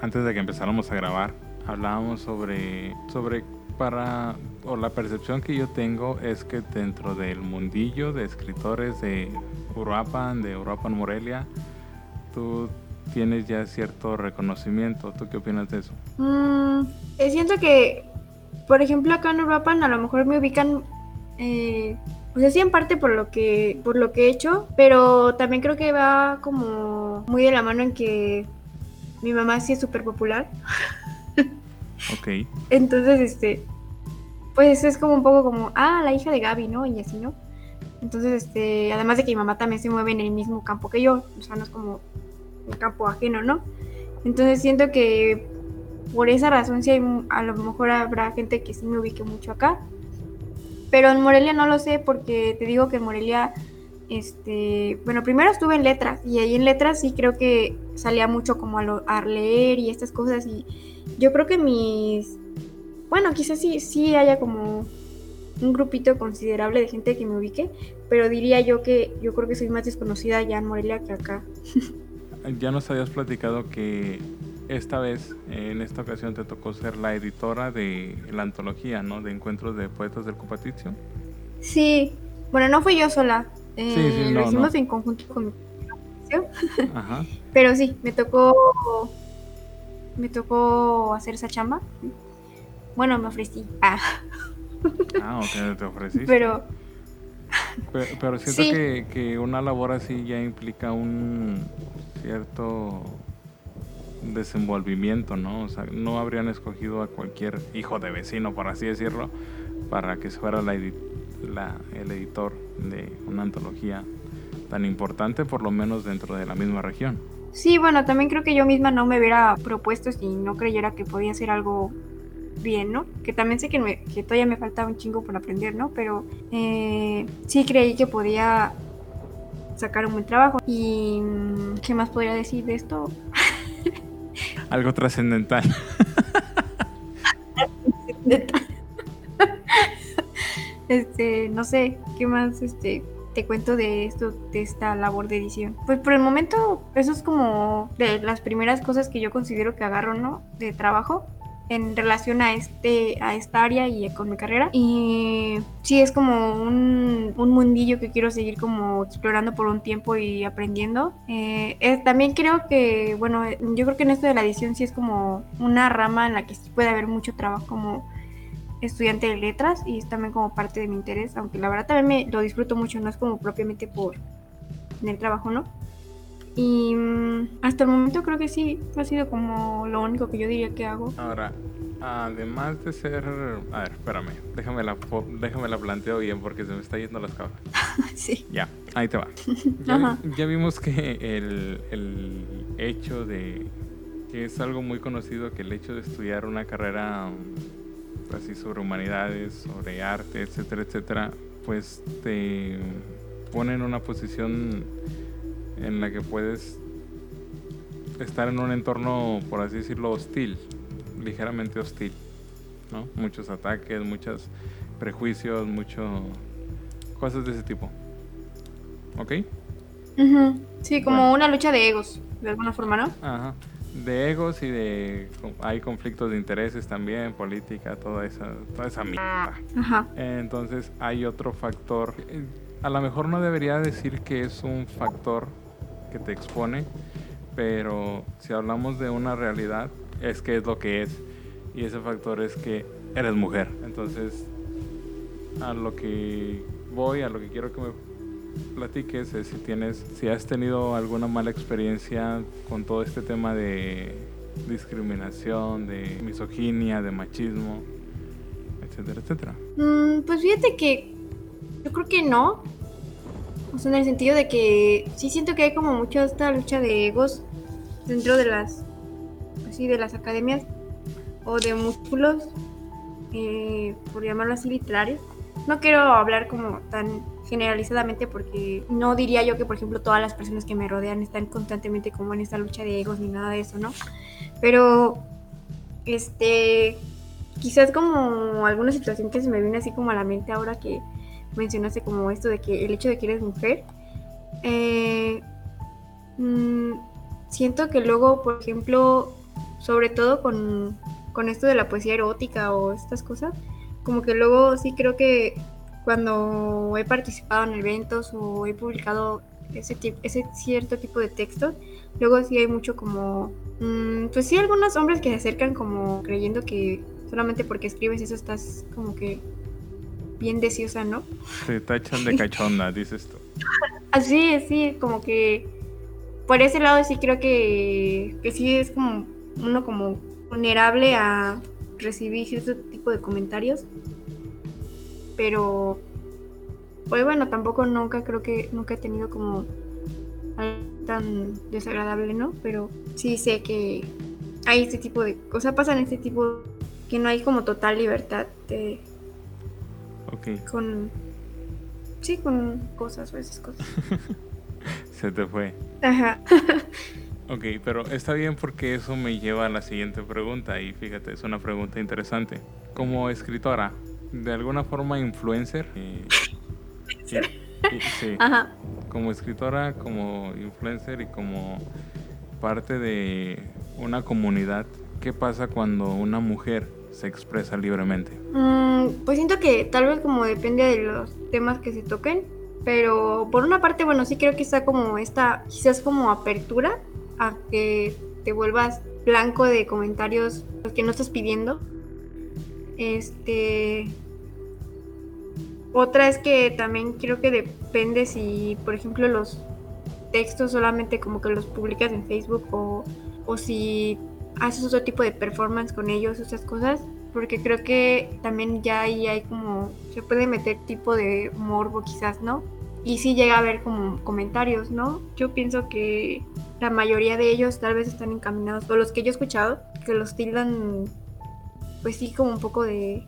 antes de que empezáramos a grabar, hablábamos sobre, sobre para, o la percepción que yo tengo es que dentro del mundillo de escritores de Uruapan, de Uruapan Morelia, tú tienes ya cierto reconocimiento. ¿Tú qué opinas de eso? Mm, eh, siento que, por ejemplo, acá en Uruapan a lo mejor me ubican, eh, pues así en parte por lo que por lo que he hecho, pero también creo que va como muy de la mano en que mi mamá sí es súper popular. ok. Entonces, este, pues es como un poco como, ah, la hija de Gaby, ¿no? Y así, ¿no? Entonces, este, además de que mi mamá también se mueve en el mismo campo que yo, o sea, no es como campo ajeno, ¿no? Entonces siento que por esa razón sí hay, a lo mejor habrá gente que sí me ubique mucho acá. Pero en Morelia no lo sé porque te digo que en Morelia, este, bueno, primero estuve en letras y ahí en letras sí creo que salía mucho como a, a leer y estas cosas y yo creo que mis, bueno, quizás sí, sí haya como un grupito considerable de gente que me ubique, pero diría yo que yo creo que soy más desconocida ya en Morelia que acá. ya nos habías platicado que esta vez, en esta ocasión, te tocó ser la editora de la antología, ¿no? De encuentros de poetas del Copatizio. Sí, bueno, no fui yo sola. Eh, sí, sí, lo hicimos en conjunto con mi Ajá. Pero sí, me tocó me tocó hacer esa chamba. Bueno, me ofrecí. Ah. Ah, ok, te ofreciste. Pero. Pero, siento que, que, una labor así ya implica un cierto desenvolvimiento, ¿no? O sea, no habrían escogido a cualquier hijo de vecino, por así decirlo, para que fuera la, la, el editor de una antología tan importante, por lo menos dentro de la misma región. Sí, bueno, también creo que yo misma no me hubiera propuesto si no creyera que podía ser algo bien, ¿no? Que también sé que, me, que todavía me faltaba un chingo por aprender, ¿no? Pero eh, sí creí que podía sacar un buen trabajo. ¿Y qué más podría decir de esto? Algo trascendental. este, no sé, ¿qué más este te cuento de esto, de esta labor de edición? Pues por el momento, eso es como de las primeras cosas que yo considero que agarro, ¿no? De trabajo en relación a este a esta área y con mi carrera. Y sí es como un, un mundillo que quiero seguir como explorando por un tiempo y aprendiendo. Eh, también creo que bueno yo creo que en esto de la edición sí es como una rama en la que sí puede haber mucho trabajo como estudiante de letras y es también como parte de mi interés aunque la verdad también me lo disfruto mucho no es como propiamente por el trabajo no y mm, hasta el momento creo que sí, ha sido como lo único que yo diría que hago. Ahora, además de ser... A ver, espérame, déjame la, déjame la planteo bien porque se me está yendo las cabras. sí. Ya, ahí te va. Ya, ya vimos que el, el hecho de... que es algo muy conocido que el hecho de estudiar una carrera mm, así sobre humanidades, sobre arte, etcétera, etcétera, pues te pone en una posición en la que puedes estar en un entorno, por así decirlo, hostil, ligeramente hostil, ¿no? Muchos ataques, muchos prejuicios, mucho cosas de ese tipo. ¿Ok? Sí, como una lucha de egos, de alguna forma, ¿no? Ajá. De egos y de... Hay conflictos de intereses también, política, toda esa, toda esa mierda. Ajá. Entonces hay otro factor. A lo mejor no debería decir que es un factor que te expone, pero si hablamos de una realidad, es que es lo que es. Y ese factor es que eres mujer. Entonces, a lo que voy, a lo que quiero que me platiques es si tienes, si has tenido alguna mala experiencia con todo este tema de discriminación, de misoginia, de machismo, etcétera, etcétera. Mm, pues fíjate que yo creo que no, o sea, en el sentido de que sí siento que hay como mucho esta lucha de egos dentro de las, así, de las academias o de músculos, eh, por llamarlo así, literarios. No quiero hablar como tan generalizadamente porque no diría yo que, por ejemplo, todas las personas que me rodean están constantemente como en esta lucha de egos ni nada de eso, ¿no? Pero, este, quizás como alguna situación que se me viene así como a la mente ahora que mencionaste como esto de que el hecho de que eres mujer, eh, mm, siento que luego, por ejemplo, sobre todo con, con esto de la poesía erótica o estas cosas, como que luego sí creo que cuando he participado en eventos o he publicado ese, ese cierto tipo de textos, luego sí hay mucho como, mm, pues sí, algunos hombres que se acercan como creyendo que solamente porque escribes eso estás como que bien deseosa, ¿no? Se tachan de cachonda, dices tú. Así, sí, como que por ese lado sí creo que, que sí es como uno como vulnerable a recibir cierto tipo de comentarios. Pero, pues bueno, tampoco nunca creo que nunca he tenido como algo tan desagradable, ¿no? Pero sí sé que hay este tipo de cosas, pasan este tipo que no hay como total libertad de... Ok. Con... Sí, con cosas o esas cosas. Se te fue. Ajá. Ok, pero está bien porque eso me lleva a la siguiente pregunta y fíjate, es una pregunta interesante. Como escritora, de alguna forma influencer, y- y- sí, Ajá. como escritora, como influencer y como parte de una comunidad, ¿qué pasa cuando una mujer se expresa libremente? Mm, pues siento que tal vez como depende de los temas que se toquen, pero por una parte, bueno, sí creo que está como esta, quizás como apertura a que te vuelvas blanco de comentarios los que no estás pidiendo. Este. Otra es que también creo que depende si, por ejemplo, los textos solamente como que los publicas en Facebook o, o si haces otro tipo de performance con ellos, esas cosas, porque creo que también ya ahí hay como, se puede meter tipo de morbo quizás, ¿no? Y sí llega a haber como comentarios, ¿no? Yo pienso que la mayoría de ellos tal vez están encaminados, o los que yo he escuchado, que los tildan, pues sí, como un poco de,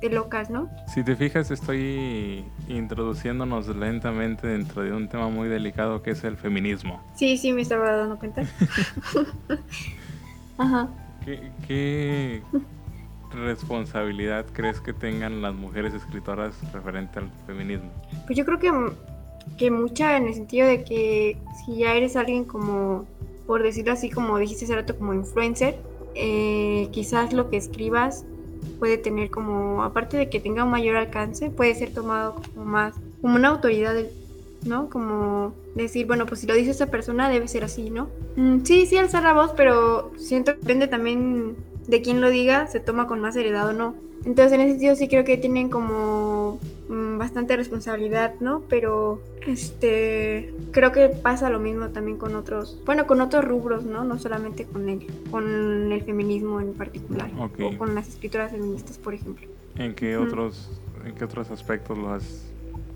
de locas, ¿no? Si te fijas, estoy introduciéndonos lentamente dentro de un tema muy delicado que es el feminismo. Sí, sí, me estaba dando cuenta. Ajá. ¿Qué, qué responsabilidad crees que tengan las mujeres escritoras referente al feminismo? Pues yo creo que, que mucha en el sentido de que si ya eres alguien como, por decirlo así, como dijiste hace rato, como influencer, eh, quizás lo que escribas puede tener como, aparte de que tenga un mayor alcance, puede ser tomado como más, como una autoridad, ¿no? Como decir, bueno, pues si lo dice esta persona debe ser así, ¿no? Mm, sí, sí, alzar la voz, pero siento que depende también de quién lo diga, se toma con más seriedad o no. Entonces, en ese sentido sí creo que tienen como mm, bastante responsabilidad, ¿no? Pero este creo que pasa lo mismo también con otros, bueno, con otros rubros, ¿no? No solamente con el con el feminismo en particular o con las escritoras feministas, por ejemplo. ¿En qué otros, en qué otros aspectos los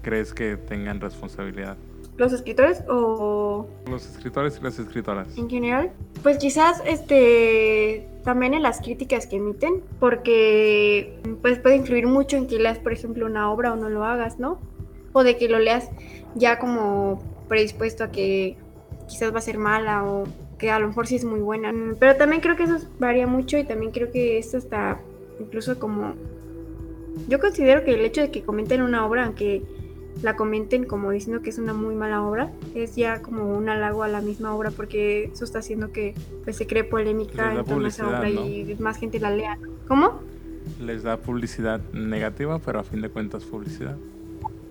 crees que tengan responsabilidad? Los escritores o Los escritores y las escritoras. en general, pues quizás este también en las críticas que emiten, porque pues puede influir mucho en que leas, por ejemplo, una obra o no lo hagas, ¿no? O de que lo leas ya como predispuesto a que quizás va a ser mala o que a lo mejor sí es muy buena. Mm, Pero también creo que eso varía mucho y también creo que esto está incluso como... Yo considero que el hecho de que comenten una obra, aunque la comenten como diciendo que es una muy mala obra, es ya como un halago a la misma obra porque eso está haciendo que pues se cree polémica en torno a esa obra ¿no? y más gente la lea. ¿Cómo? Les da publicidad negativa, pero a fin de cuentas publicidad.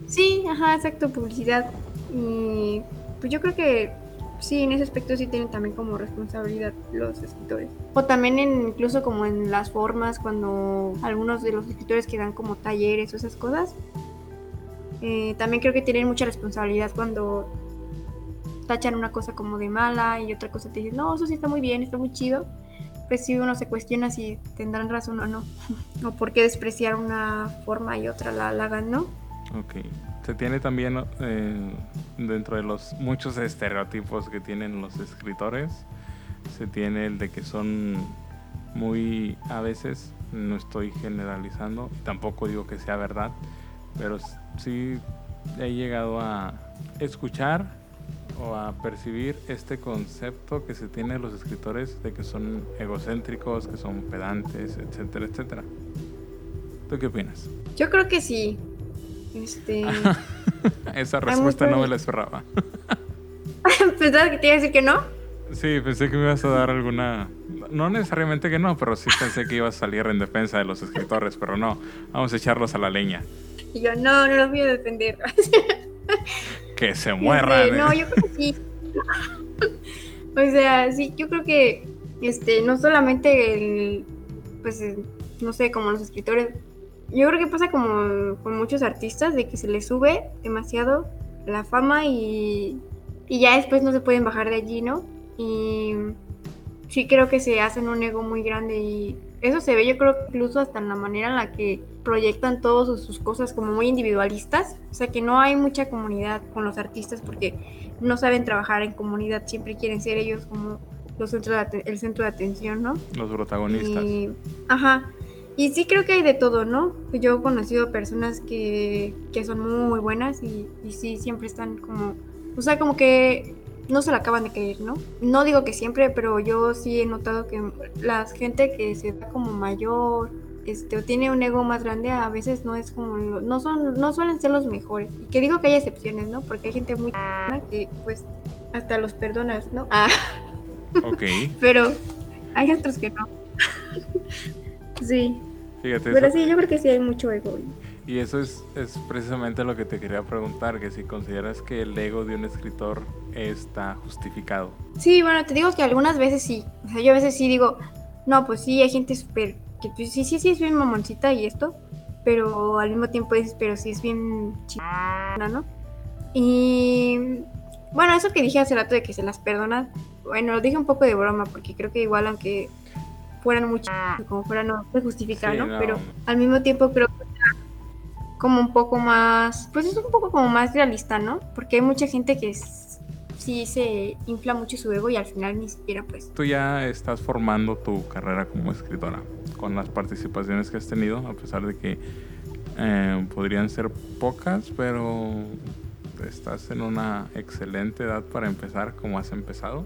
Sí, ajá, exacto, publicidad. Y pues yo creo que sí, en ese aspecto sí tienen también como responsabilidad los escritores. O también en, incluso como en las formas, cuando algunos de los escritores que dan como talleres o esas cosas, eh, también creo que tienen mucha responsabilidad cuando tachan una cosa como de mala y otra cosa te dicen, no, eso sí está muy bien, está muy chido. Pues sí, uno se cuestiona si tendrán razón o no. o por qué despreciar una forma y otra la halagan, ¿no? Ok. Se tiene también eh, dentro de los muchos estereotipos que tienen los escritores, se tiene el de que son muy, a veces, no estoy generalizando, tampoco digo que sea verdad, pero sí he llegado a escuchar o a percibir este concepto que se tiene de los escritores de que son egocéntricos, que son pedantes, etcétera, etcétera. ¿Tú qué opinas? Yo creo que sí. Este. Esa respuesta no me la esperaba. ¿Pensabas que te iba a decir que no? Sí, pensé que me ibas a dar alguna... No necesariamente que no, pero sí pensé que ibas a salir en defensa de los escritores, pero no, vamos a echarlos a la leña. Y yo, no, no los voy a defender. Que se Este, mueran. no, ¿eh? yo creo que sí. o sea, sí, yo creo que este, no solamente el, pues, no sé, como los escritores. Yo creo que pasa como con muchos artistas de que se les sube demasiado la fama y, y ya después no se pueden bajar de allí, ¿no? Y sí creo que se hacen un ego muy grande y eso se ve yo creo incluso hasta en la manera en la que proyectan todas sus, cosas como muy individualistas, o sea que no hay mucha comunidad con los artistas porque no saben trabajar en comunidad, siempre quieren ser ellos como los centros el centro de atención, ¿no? Los protagonistas. Y, ajá. Y sí creo que hay de todo, ¿no? Yo he conocido personas que, que son muy buenas y, y sí, siempre están como, o sea, como que no se la acaban de creer, ¿no? No digo que siempre, pero yo sí he notado que la gente que se da como mayor, este, o tiene un ego más grande, a veces no es como, no son, no suelen ser los mejores. Y que digo que hay excepciones, ¿no? Porque hay gente muy que pues hasta los perdonas, ¿no? Ah. Ok. pero hay otros que no. sí. Fíjate. Pero sí, yo creo que sí hay mucho ego. Y eso es, es precisamente lo que te quería preguntar, que si consideras que el ego de un escritor está justificado. Sí, bueno, te digo que algunas veces sí. O sea, yo a veces sí digo, no, pues sí, hay gente súper, que pues, sí, sí, sí, es bien mamoncita y esto, pero al mismo tiempo dices, pero sí es bien chingona, ¿no? Y bueno, eso que dije hace rato de que se las perdonan, bueno, lo dije un poco de broma, porque creo que igual aunque fueran muchas, como fuera, no se justifica, ¿no? Pero al mismo tiempo creo que como un poco más, pues es un poco como más realista, ¿no? Porque hay mucha gente que sí se infla mucho su ego y al final ni siquiera pues... Tú ya estás formando tu carrera como escritora con las participaciones que has tenido, a pesar de que eh, podrían ser pocas, pero estás en una excelente edad para empezar como has empezado.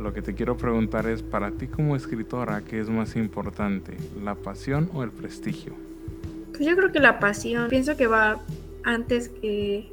Lo que te quiero preguntar es, para ti como escritora, ¿qué es más importante, la pasión o el prestigio? Pues yo creo que la pasión, pienso que va antes que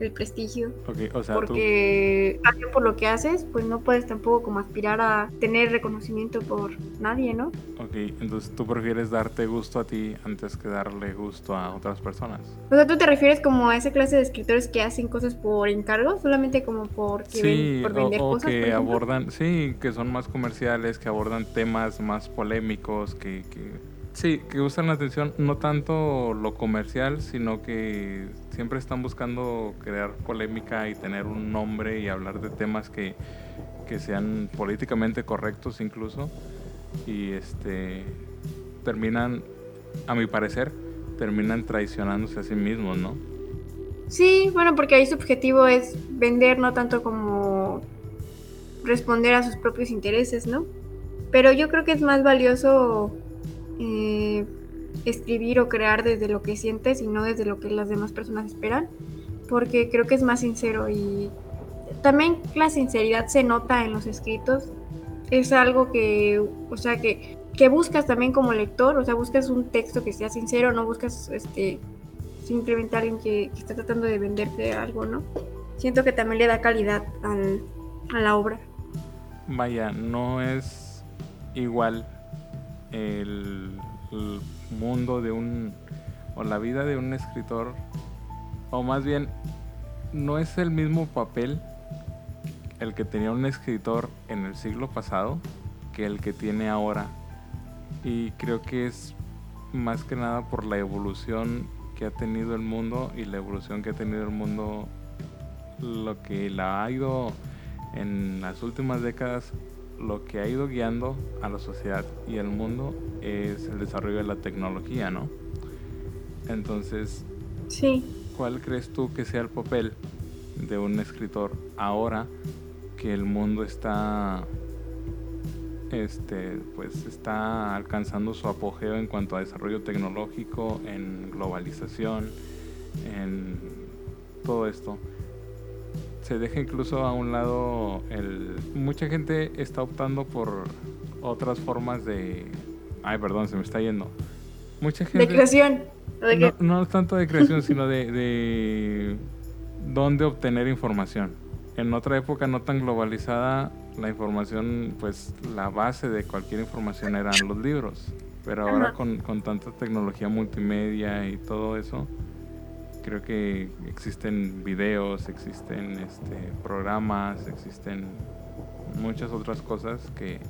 el prestigio. o sea, porque tú... por lo que haces, pues no puedes tampoco como aspirar a tener reconocimiento por nadie, ¿no? Ok, entonces tú prefieres darte gusto a ti antes que darle gusto a otras personas. O sea, tú te refieres como a esa clase de escritores que hacen cosas por encargo, solamente como por, sí, por vender o, que abordan, sí, que son más comerciales, que abordan temas más polémicos, que, que Sí, que usan la atención no tanto lo comercial, sino que siempre están buscando crear polémica y tener un nombre y hablar de temas que, sean políticamente correctos incluso. Y este terminan, a mi parecer, terminan traicionándose a sí mismos, ¿no? Sí, bueno, porque ahí su objetivo es vender, no tanto como responder a sus propios intereses, ¿no? Pero yo creo que es más valioso eh, escribir o crear desde lo que sientes y no desde lo que las demás personas esperan, porque creo que es más sincero y también la sinceridad se nota en los escritos, es algo que, o sea, que, que buscas también como lector, o sea, buscas un texto que sea sincero, no buscas este simplemente alguien que, que está tratando de venderte algo, ¿no? Siento que también le da calidad al, a la obra. Vaya, no es igual el, mundo de un, o la vida de un escritor, o más bien, no es el mismo papel el que tenía un escritor en el siglo pasado que el que tiene ahora. Y creo que es más que nada por la evolución que ha tenido el mundo y la evolución que ha tenido el mundo lo que la ha ido en las últimas décadas lo que ha ido guiando a la sociedad y el mundo es el desarrollo de la tecnología, ¿no? Entonces, sí. ¿cuál crees tú que sea el papel de un escritor ahora que el mundo está este pues está alcanzando su apogeo en cuanto a desarrollo tecnológico, en globalización, en todo esto? Se deja incluso a un lado el... Mucha gente está optando por otras formas de... Ay, perdón, se me está yendo. Mucha gente... De creación. no, tanto de creación, sino de, de dónde obtener información. En otra época no tan globalizada, la información, pues la base de cualquier información eran los libros. Pero ahora con, con tanta tecnología multimedia y todo eso, creo que existen videos, existen este, programas, existen muchas otras cosas que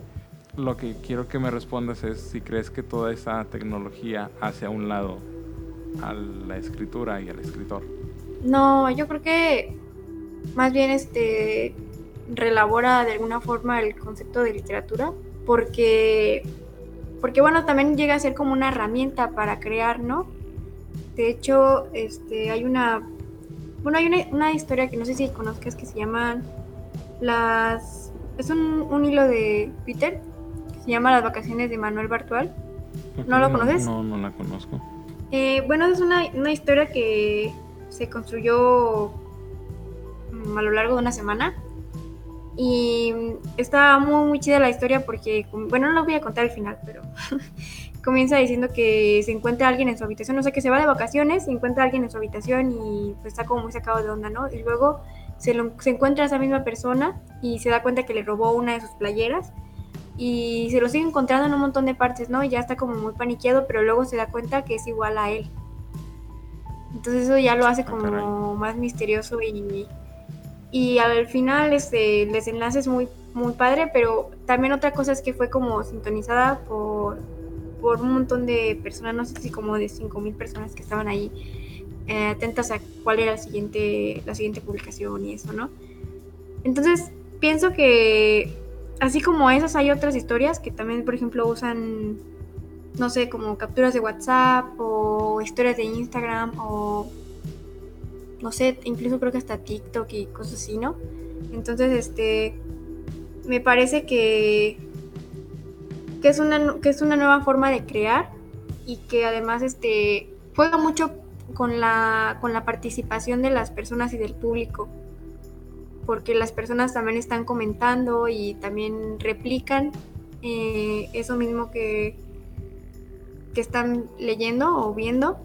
lo que quiero que me respondas es si crees que toda esa tecnología hace a un lado a la escritura y al escritor. No, yo creo que más bien este relabora de alguna forma el concepto de literatura porque porque bueno, también llega a ser como una herramienta para crear, ¿no? De hecho, este, hay una, bueno, hay una, historia que no sé si conozcas que se llama las, es un, hilo de Twitter que se llama Las vacaciones de Manuel Bartual. ¿No lo conoces? No, no, la conozco. Eh, bueno, es una, una historia que se construyó mm, a lo largo de una semana. Y está muy, muy chida la historia porque, bueno, no lo voy a contar al final, pero comienza diciendo que se encuentra alguien en su habitación, o sea, que se va de vacaciones, se encuentra alguien en su habitación y pues está como muy sacado de onda, ¿no? Y luego se, se encuentra esa misma persona y se da cuenta que le robó una de sus playeras y se lo sigue encontrando en un montón de partes, ¿no? Y ya está como muy paniqueado, pero luego se da cuenta que es igual a él. Entonces eso ya lo hace ah, como más misterioso y, y al final este, el desenlace es muy, muy padre, pero también otra cosa es que fue como sintonizada por, por un montón de personas, no sé si como de 5.000 personas que estaban ahí eh, atentas a cuál era la siguiente, la siguiente publicación y eso, ¿no? Entonces pienso que así como esas hay otras historias que también, por ejemplo, usan, no sé, como capturas de WhatsApp o historias de Instagram o, no sé, incluso creo que hasta TikTok y cosas así, ¿no? Entonces, este, me parece que, que, es, una, que es una nueva forma de crear y que además, este, juega mucho con la, con la participación de las personas y del público porque las personas también están comentando y también replican eh, eso mismo que, que están leyendo o viendo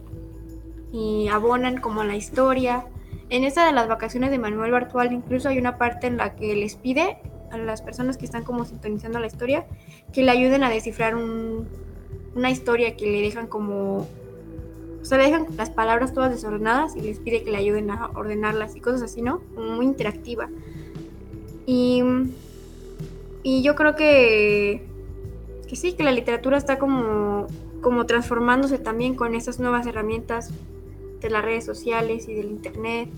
y abonan como la historia. En esta de las vacaciones de Manuel Bartual incluso hay una parte en la que les pide a las personas que están como sintonizando la historia que le ayuden a descifrar una historia que le dejan como o sea, le dejan las palabras todas desordenadas y les pide que le ayuden a ordenarlas y cosas así, ¿no? Muy interactiva. Y, y yo creo que, que sí, que la literatura está como, como transformándose también con esas nuevas herramientas de las redes sociales y del internet.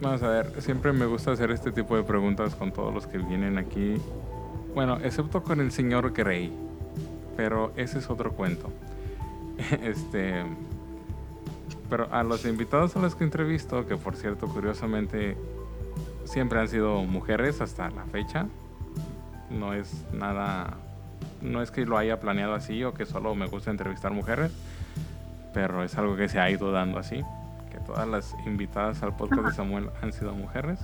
Vamos a ver, siempre me gusta hacer este tipo de preguntas con todos los que vienen aquí. Bueno, excepto con el señor Grey, pero ese es otro cuento. Este, pero a los invitados a los que entrevisto, que por cierto, curiosamente, siempre han sido mujeres hasta la fecha. No es nada, no es que lo haya planeado así o que solo me gusta entrevistar mujeres, pero es algo que se ha ido dando así, que todas las invitadas al podcast de Samuel han sido mujeres.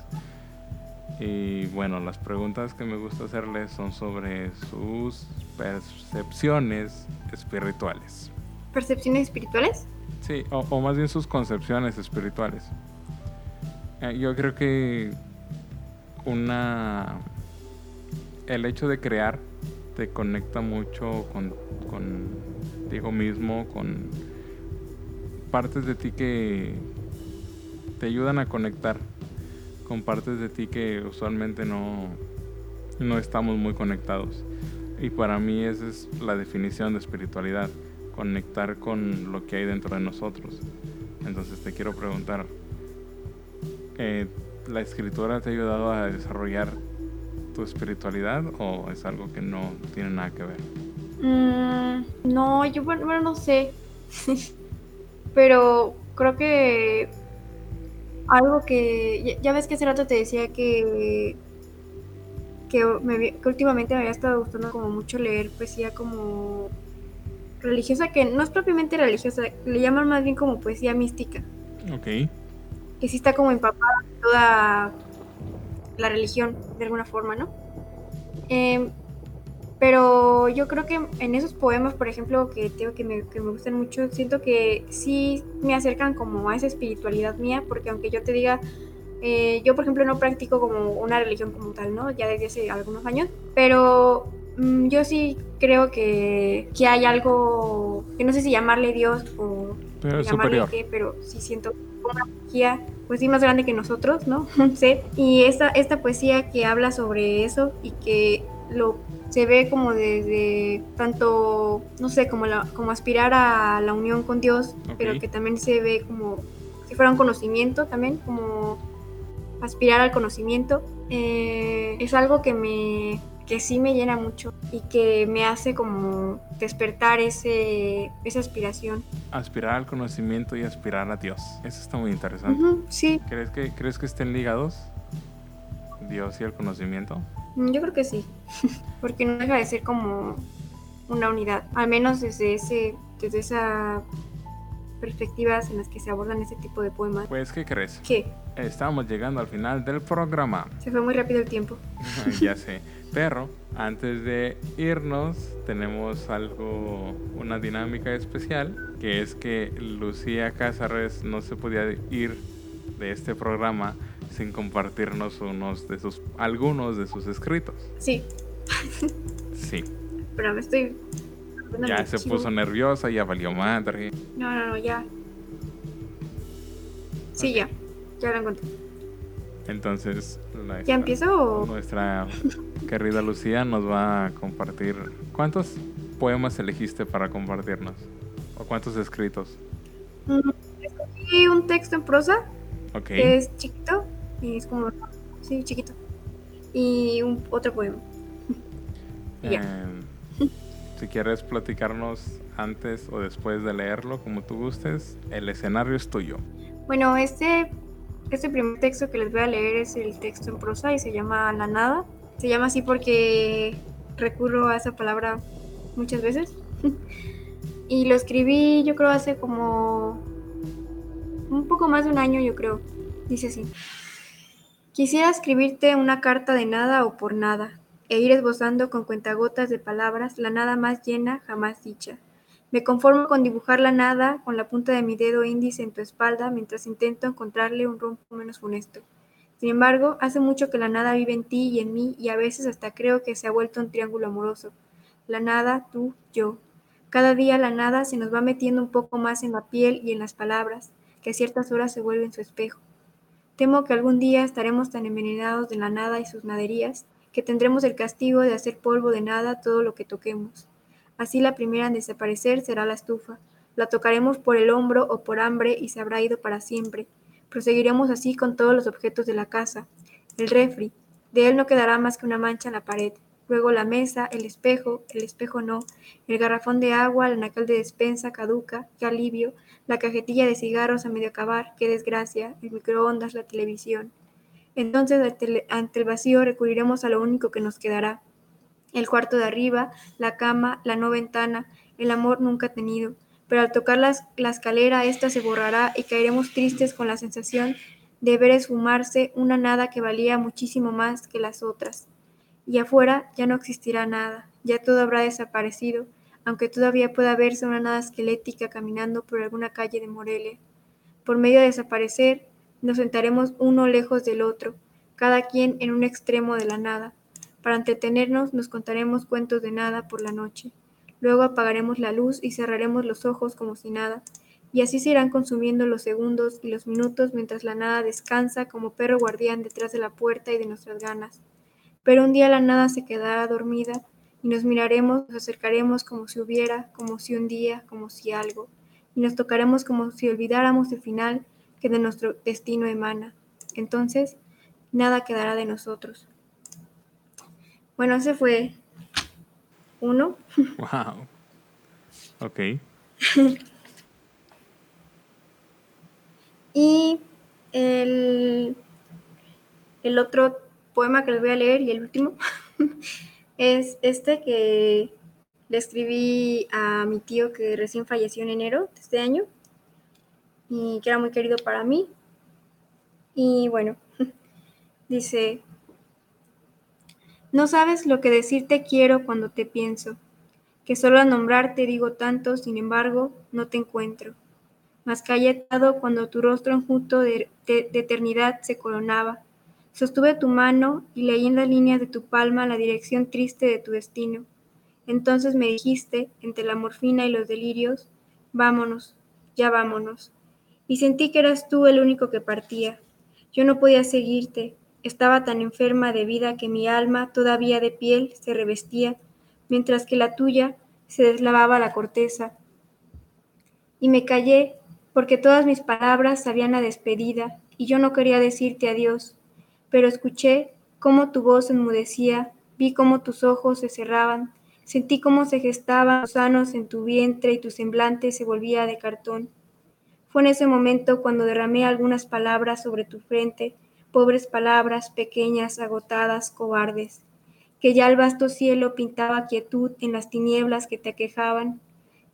Y bueno, las preguntas que me gusta hacerles son sobre sus percepciones espirituales. ¿Percepciones espirituales? Sí, o, más bien sus concepciones espirituales. Eh, yo creo que una el hecho de crear te conecta mucho con, contigo mismo, con partes de ti que te ayudan a conectar con partes de ti que usualmente no, no estamos muy conectados. Y para mí esa es la definición de espiritualidad conectar con lo que hay dentro de nosotros. Entonces te quiero preguntar, eh, ¿la escritura te ha ayudado a desarrollar tu espiritualidad o es algo que no tiene nada que ver? Mm, no, yo bueno, no sé, pero creo que algo que ya, ves que hace rato te decía que que, me, que últimamente me había estado gustando como mucho leer poesía como religiosa que no es propiamente religiosa, le llaman más bien como poesía mística. Ok. Que sí está como empapada toda la religión, de alguna forma, ¿no? Em, pero yo creo que en esos poemas, por ejemplo, que tengo que me, que me gustan mucho, siento que sí me acercan como a esa espiritualidad mía, porque aunque yo te diga, eh, yo por ejemplo no practico como una religión como tal, ¿no? Ya desde hace algunos años, pero Mm, yo sí creo que, que, hay algo, que no sé si llamarle Dios o llamarle qué, pero sí siento una energía, pues sí, más grande que nosotros, ¿no? sé Y esta, esta poesía que habla sobre eso y que lo se ve como desde tanto, no sé, como, la, como aspirar a la unión con Dios, pero que también se ve como si fuera un conocimiento también, como aspirar al conocimiento. Eh, es algo que me, que sí me llena mucho y que me hace como despertar ese, esa aspiración. Aspirar al conocimiento y aspirar a Dios. Eso está muy interesante. sí. ¿Crees que, ¿Crees que estén ligados Dios y el conocimiento? Mm, Yo creo que sí, porque no deja de ser como una unidad, al menos desde ese, desde esa perspectivas en las que se abordan ese tipo de poemas. Pues, ¿qué crees? Que Estamos llegando al final del programa. se fue muy rápido el tiempo. ya sé. Pero antes de irnos, tenemos algo, una dinámica especial, que es que Lucía Cázares no se podía ir de este programa sin compartirnos unos de sus, algunos de sus escritos. Sí, Sí. pero me estoy. Ya se puso nerviosa, ya valió madre. No, no, no, ya. Sí, ya. Ya lo encontré. Entonces, nuestra- ¿Ya empiezo? Nuestra querida Lucía nos va a compartir. ¿Cuántos poemas elegiste para compartirnos? ¿O cuántos escritos? Mm, Escogí un texto en prosa Ok. que es chiquito. Y es como. Sí, chiquito. Y un, otro poema. Eh, si quieres platicarnos antes o después de leerlo, como tú gustes, el escenario es tuyo. Bueno, este, este primer texto que les voy a leer es el texto en prosa y se llama La Nada. Se llama así porque recurro a esa palabra muchas veces. y lo escribí yo creo hace como un poco más de un año, yo creo. Dice así. Quisiera escribirte una carta de nada o por nada, e ir esbozando con cuentagotas de palabras la nada más llena jamás dicha. Me conformo con dibujar la nada con la punta de mi dedo índice en tu espalda mientras intento encontrarle un rumbo menos funesto. Sin embargo, hace mucho que la nada vive en ti y en mí y a veces hasta creo que se ha vuelto un triángulo amoroso. La nada, tú, yo. Cada día la nada se nos va metiendo un poco más en la piel y en las palabras, que a ciertas horas se vuelven su espejo. Temo que algún día estaremos tan envenenados de la nada y sus naderías que tendremos el castigo de hacer polvo de nada todo lo que toquemos. Así la primera en desaparecer será la estufa. La tocaremos por el hombro o por hambre y se habrá ido para siempre. Proseguiremos así con todos los objetos de la casa. El refri. De él no quedará más que una mancha en la pared. Luego la mesa, el espejo, el espejo no, el garrafón de agua, el anacal de despensa caduca, qué alivio, la cajetilla de cigarros a medio acabar, qué desgracia, el microondas, la televisión. Entonces ante el, vacío recurriremos a lo único que nos quedará, el cuarto de arriba, la cama, la no ventana, el amor nunca tenido. Pero al tocar las, la escalera, ésta se borrará y caeremos tristes con la sensación de ver esfumarse una nada que valía muchísimo más que las otras. Y afuera ya no existirá nada, ya todo habrá desaparecido, aunque todavía pueda verse una nada esquelética caminando por alguna calle de Morelia. Por medio de desaparecer, nos sentaremos uno lejos del otro, cada quien en un extremo de la nada. Para entretenernos nos contaremos cuentos de nada por la noche. Luego apagaremos la luz y cerraremos los ojos como si nada. Y así se irán consumiendo los segundos y los minutos mientras la nada descansa como perro guardián detrás de la puerta y de nuestras ganas. Pero un día la nada se quedará dormida y nos miraremos, nos acercaremos como si hubiera, como si un día, como si algo. Y nos tocaremos como si olvidáramos el final que de nuestro destino emana. Entonces, nada quedará de nosotros. Bueno, ese fue uno. Wow. Ok. Y el, el otro poema que les voy a leer y el último es este que le escribí a mi tío que recién falleció en enero de este año y que era muy querido para mí. Y bueno, dice, no sabes lo que decirte quiero cuando te pienso, que solo al nombrarte digo tanto, sin embargo, no te encuentro. Mas calletado cuando tu rostro enjuto de eternidad se coronaba, sostuve tu mano y leí en las líneas de tu palma la dirección triste de tu destino. Entonces me dijiste, entre la morfina y los delirios, vámonos, ya vámonos. Y sentí que eras tú el único que partía. Yo no podía seguirte, estaba tan enferma de vida que mi alma, todavía de piel, se revestía, mientras que la tuya se deslavaba la corteza. Y me callé, porque todas mis palabras sabían a despedida, y yo no quería decirte adiós, pero escuché cómo tu voz enmudecía, vi cómo tus ojos se cerraban, sentí cómo se gestaban los sanos en tu vientre y tu semblante se volvía de cartón. Fue en ese momento cuando derramé algunas palabras sobre tu frente, pobres palabras, pequeñas, agotadas, cobardes. que ya el vasto cielo pintaba quietud en las tinieblas que te aquejaban,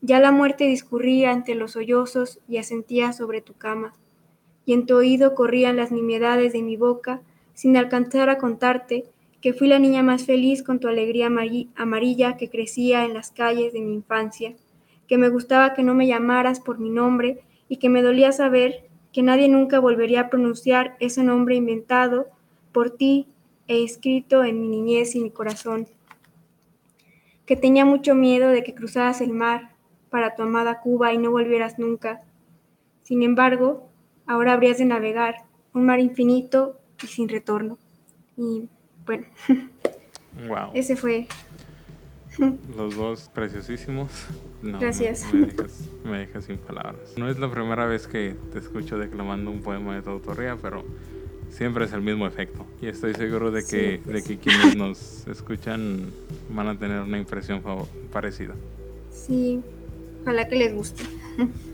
ya la muerte discurría entre los sollozos y asentía sobre tu cama, y en tu oído corrían las nimiedades de mi boca, sin alcanzar a contarte que fui la niña más feliz con tu alegría amarilla que crecía en las calles de mi infancia, que me gustaba que no me llamaras por mi nombre y que me dolía saber que nadie nunca volvería a pronunciar ese nombre inventado por ti e escrito en mi niñez y mi corazón, que tenía mucho miedo de que cruzaras el mar para tu amada Cuba y no volvieras nunca. Sin embargo, ahora habrías de navegar un mar infinito y sin retorno. Y bueno, wow. ese fue. Los dos preciosísimos. Gracias. Me, dejas, me, dejas, sin palabras. No es la primera vez que te escucho declamando un poema de tu autoría, pero siempre es el mismo efecto. Y estoy seguro de que, de pues que quienes nos escuchan van a tener una impresión parecida. Sí, ojalá que les guste.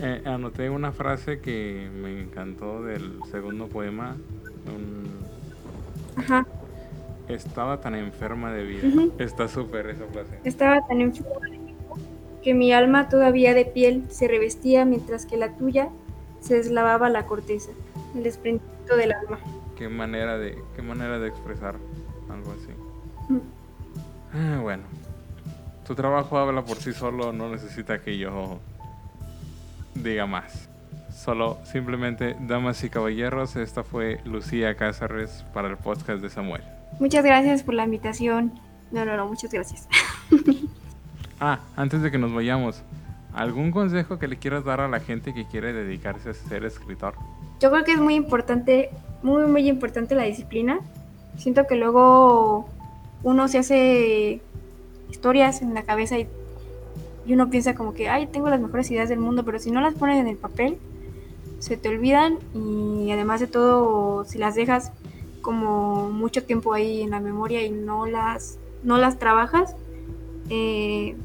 Eh, anoté una frase que me encantó del segundo poema. Ajá. Estaba tan enferma de vida. Está súper esa frase. Estaba tan enferma de vida que mi alma todavía de piel se revestía mientras que la tuya se deslavaba la corteza, el desprendimiento del alma. Qué manera de, qué manera de expresar algo así. Ah, bueno, tu trabajo habla por sí solo, no necesita que yo diga más. Solo, simplemente, damas y caballeros, esta fue Lucía Cázares para el podcast de Samuel. Muchas gracias por la invitación. No, no, no, muchas gracias. ah, antes de que nos vayamos, ¿algún consejo que le quieras dar a la gente que quiere dedicarse a ser escritor? Yo creo que es muy importante, muy, muy importante la disciplina. Siento que luego uno se hace historias en la cabeza y y uno piensa como que, ay, tengo las mejores ideas del mundo, pero si no las pones en el papel, se te olvidan y además de todo, si las dejas como mucho tiempo ahí en la memoria y no las, no las trabajas, eh,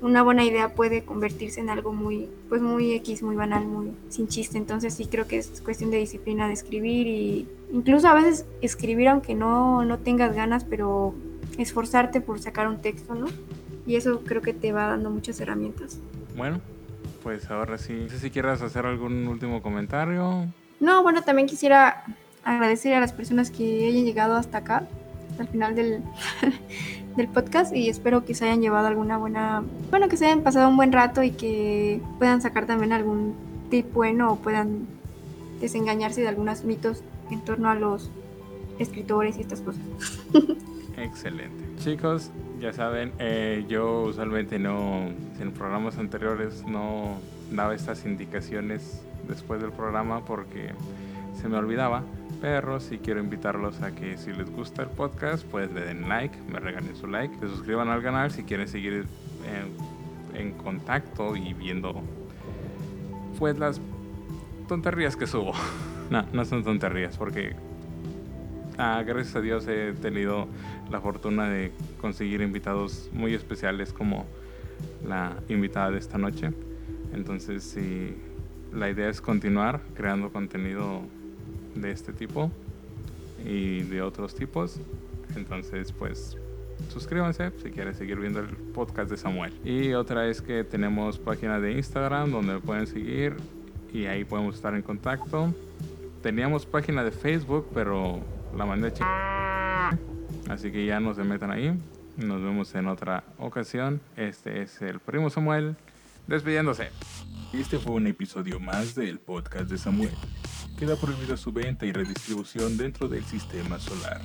una buena idea puede convertirse en algo muy, pues muy X, muy banal, muy sin chiste. Entonces sí creo que es cuestión de disciplina de escribir y incluso a veces escribir aunque no, no tengas ganas, pero esforzarte por sacar un texto, ¿no? y eso creo que te va dando muchas herramientas. Bueno, pues ahora sí, no sé si quieras hacer algún último comentario. No, bueno, también quisiera agradecer a las personas que hayan llegado hasta acá, hasta el final del, del podcast y espero que se hayan llevado alguna buena, bueno, que se hayan pasado un buen rato y que puedan sacar también algún tip bueno o puedan desengañarse de algunos mitos en torno a los escritores y estas cosas. Excelente. Chicos, ya saben, eh, yo usualmente no, en programas anteriores no daba estas indicaciones después del programa porque se me olvidaba. Pero sí quiero invitarlos a que si les gusta el podcast, pues le den like, me regalen su like, se suscriban al canal si quieren seguir en, en contacto y viendo pues las tonterías que subo. no, no son tonterías porque Ah, gracias a Dios he tenido la fortuna de conseguir invitados muy especiales como la invitada de esta noche. Entonces, si la idea es continuar creando contenido de este tipo y de otros tipos, entonces pues suscríbanse si quieren seguir viendo el podcast de Samuel. Y otra es que tenemos página de Instagram donde pueden seguir y ahí podemos estar en contacto. Teníamos página de Facebook, pero la mandé Así que ya no se metan ahí. Nos vemos en otra ocasión. Este es el primo Samuel despidiéndose. Este fue un episodio más del podcast de Samuel. Queda prohibida su venta y redistribución dentro del sistema solar.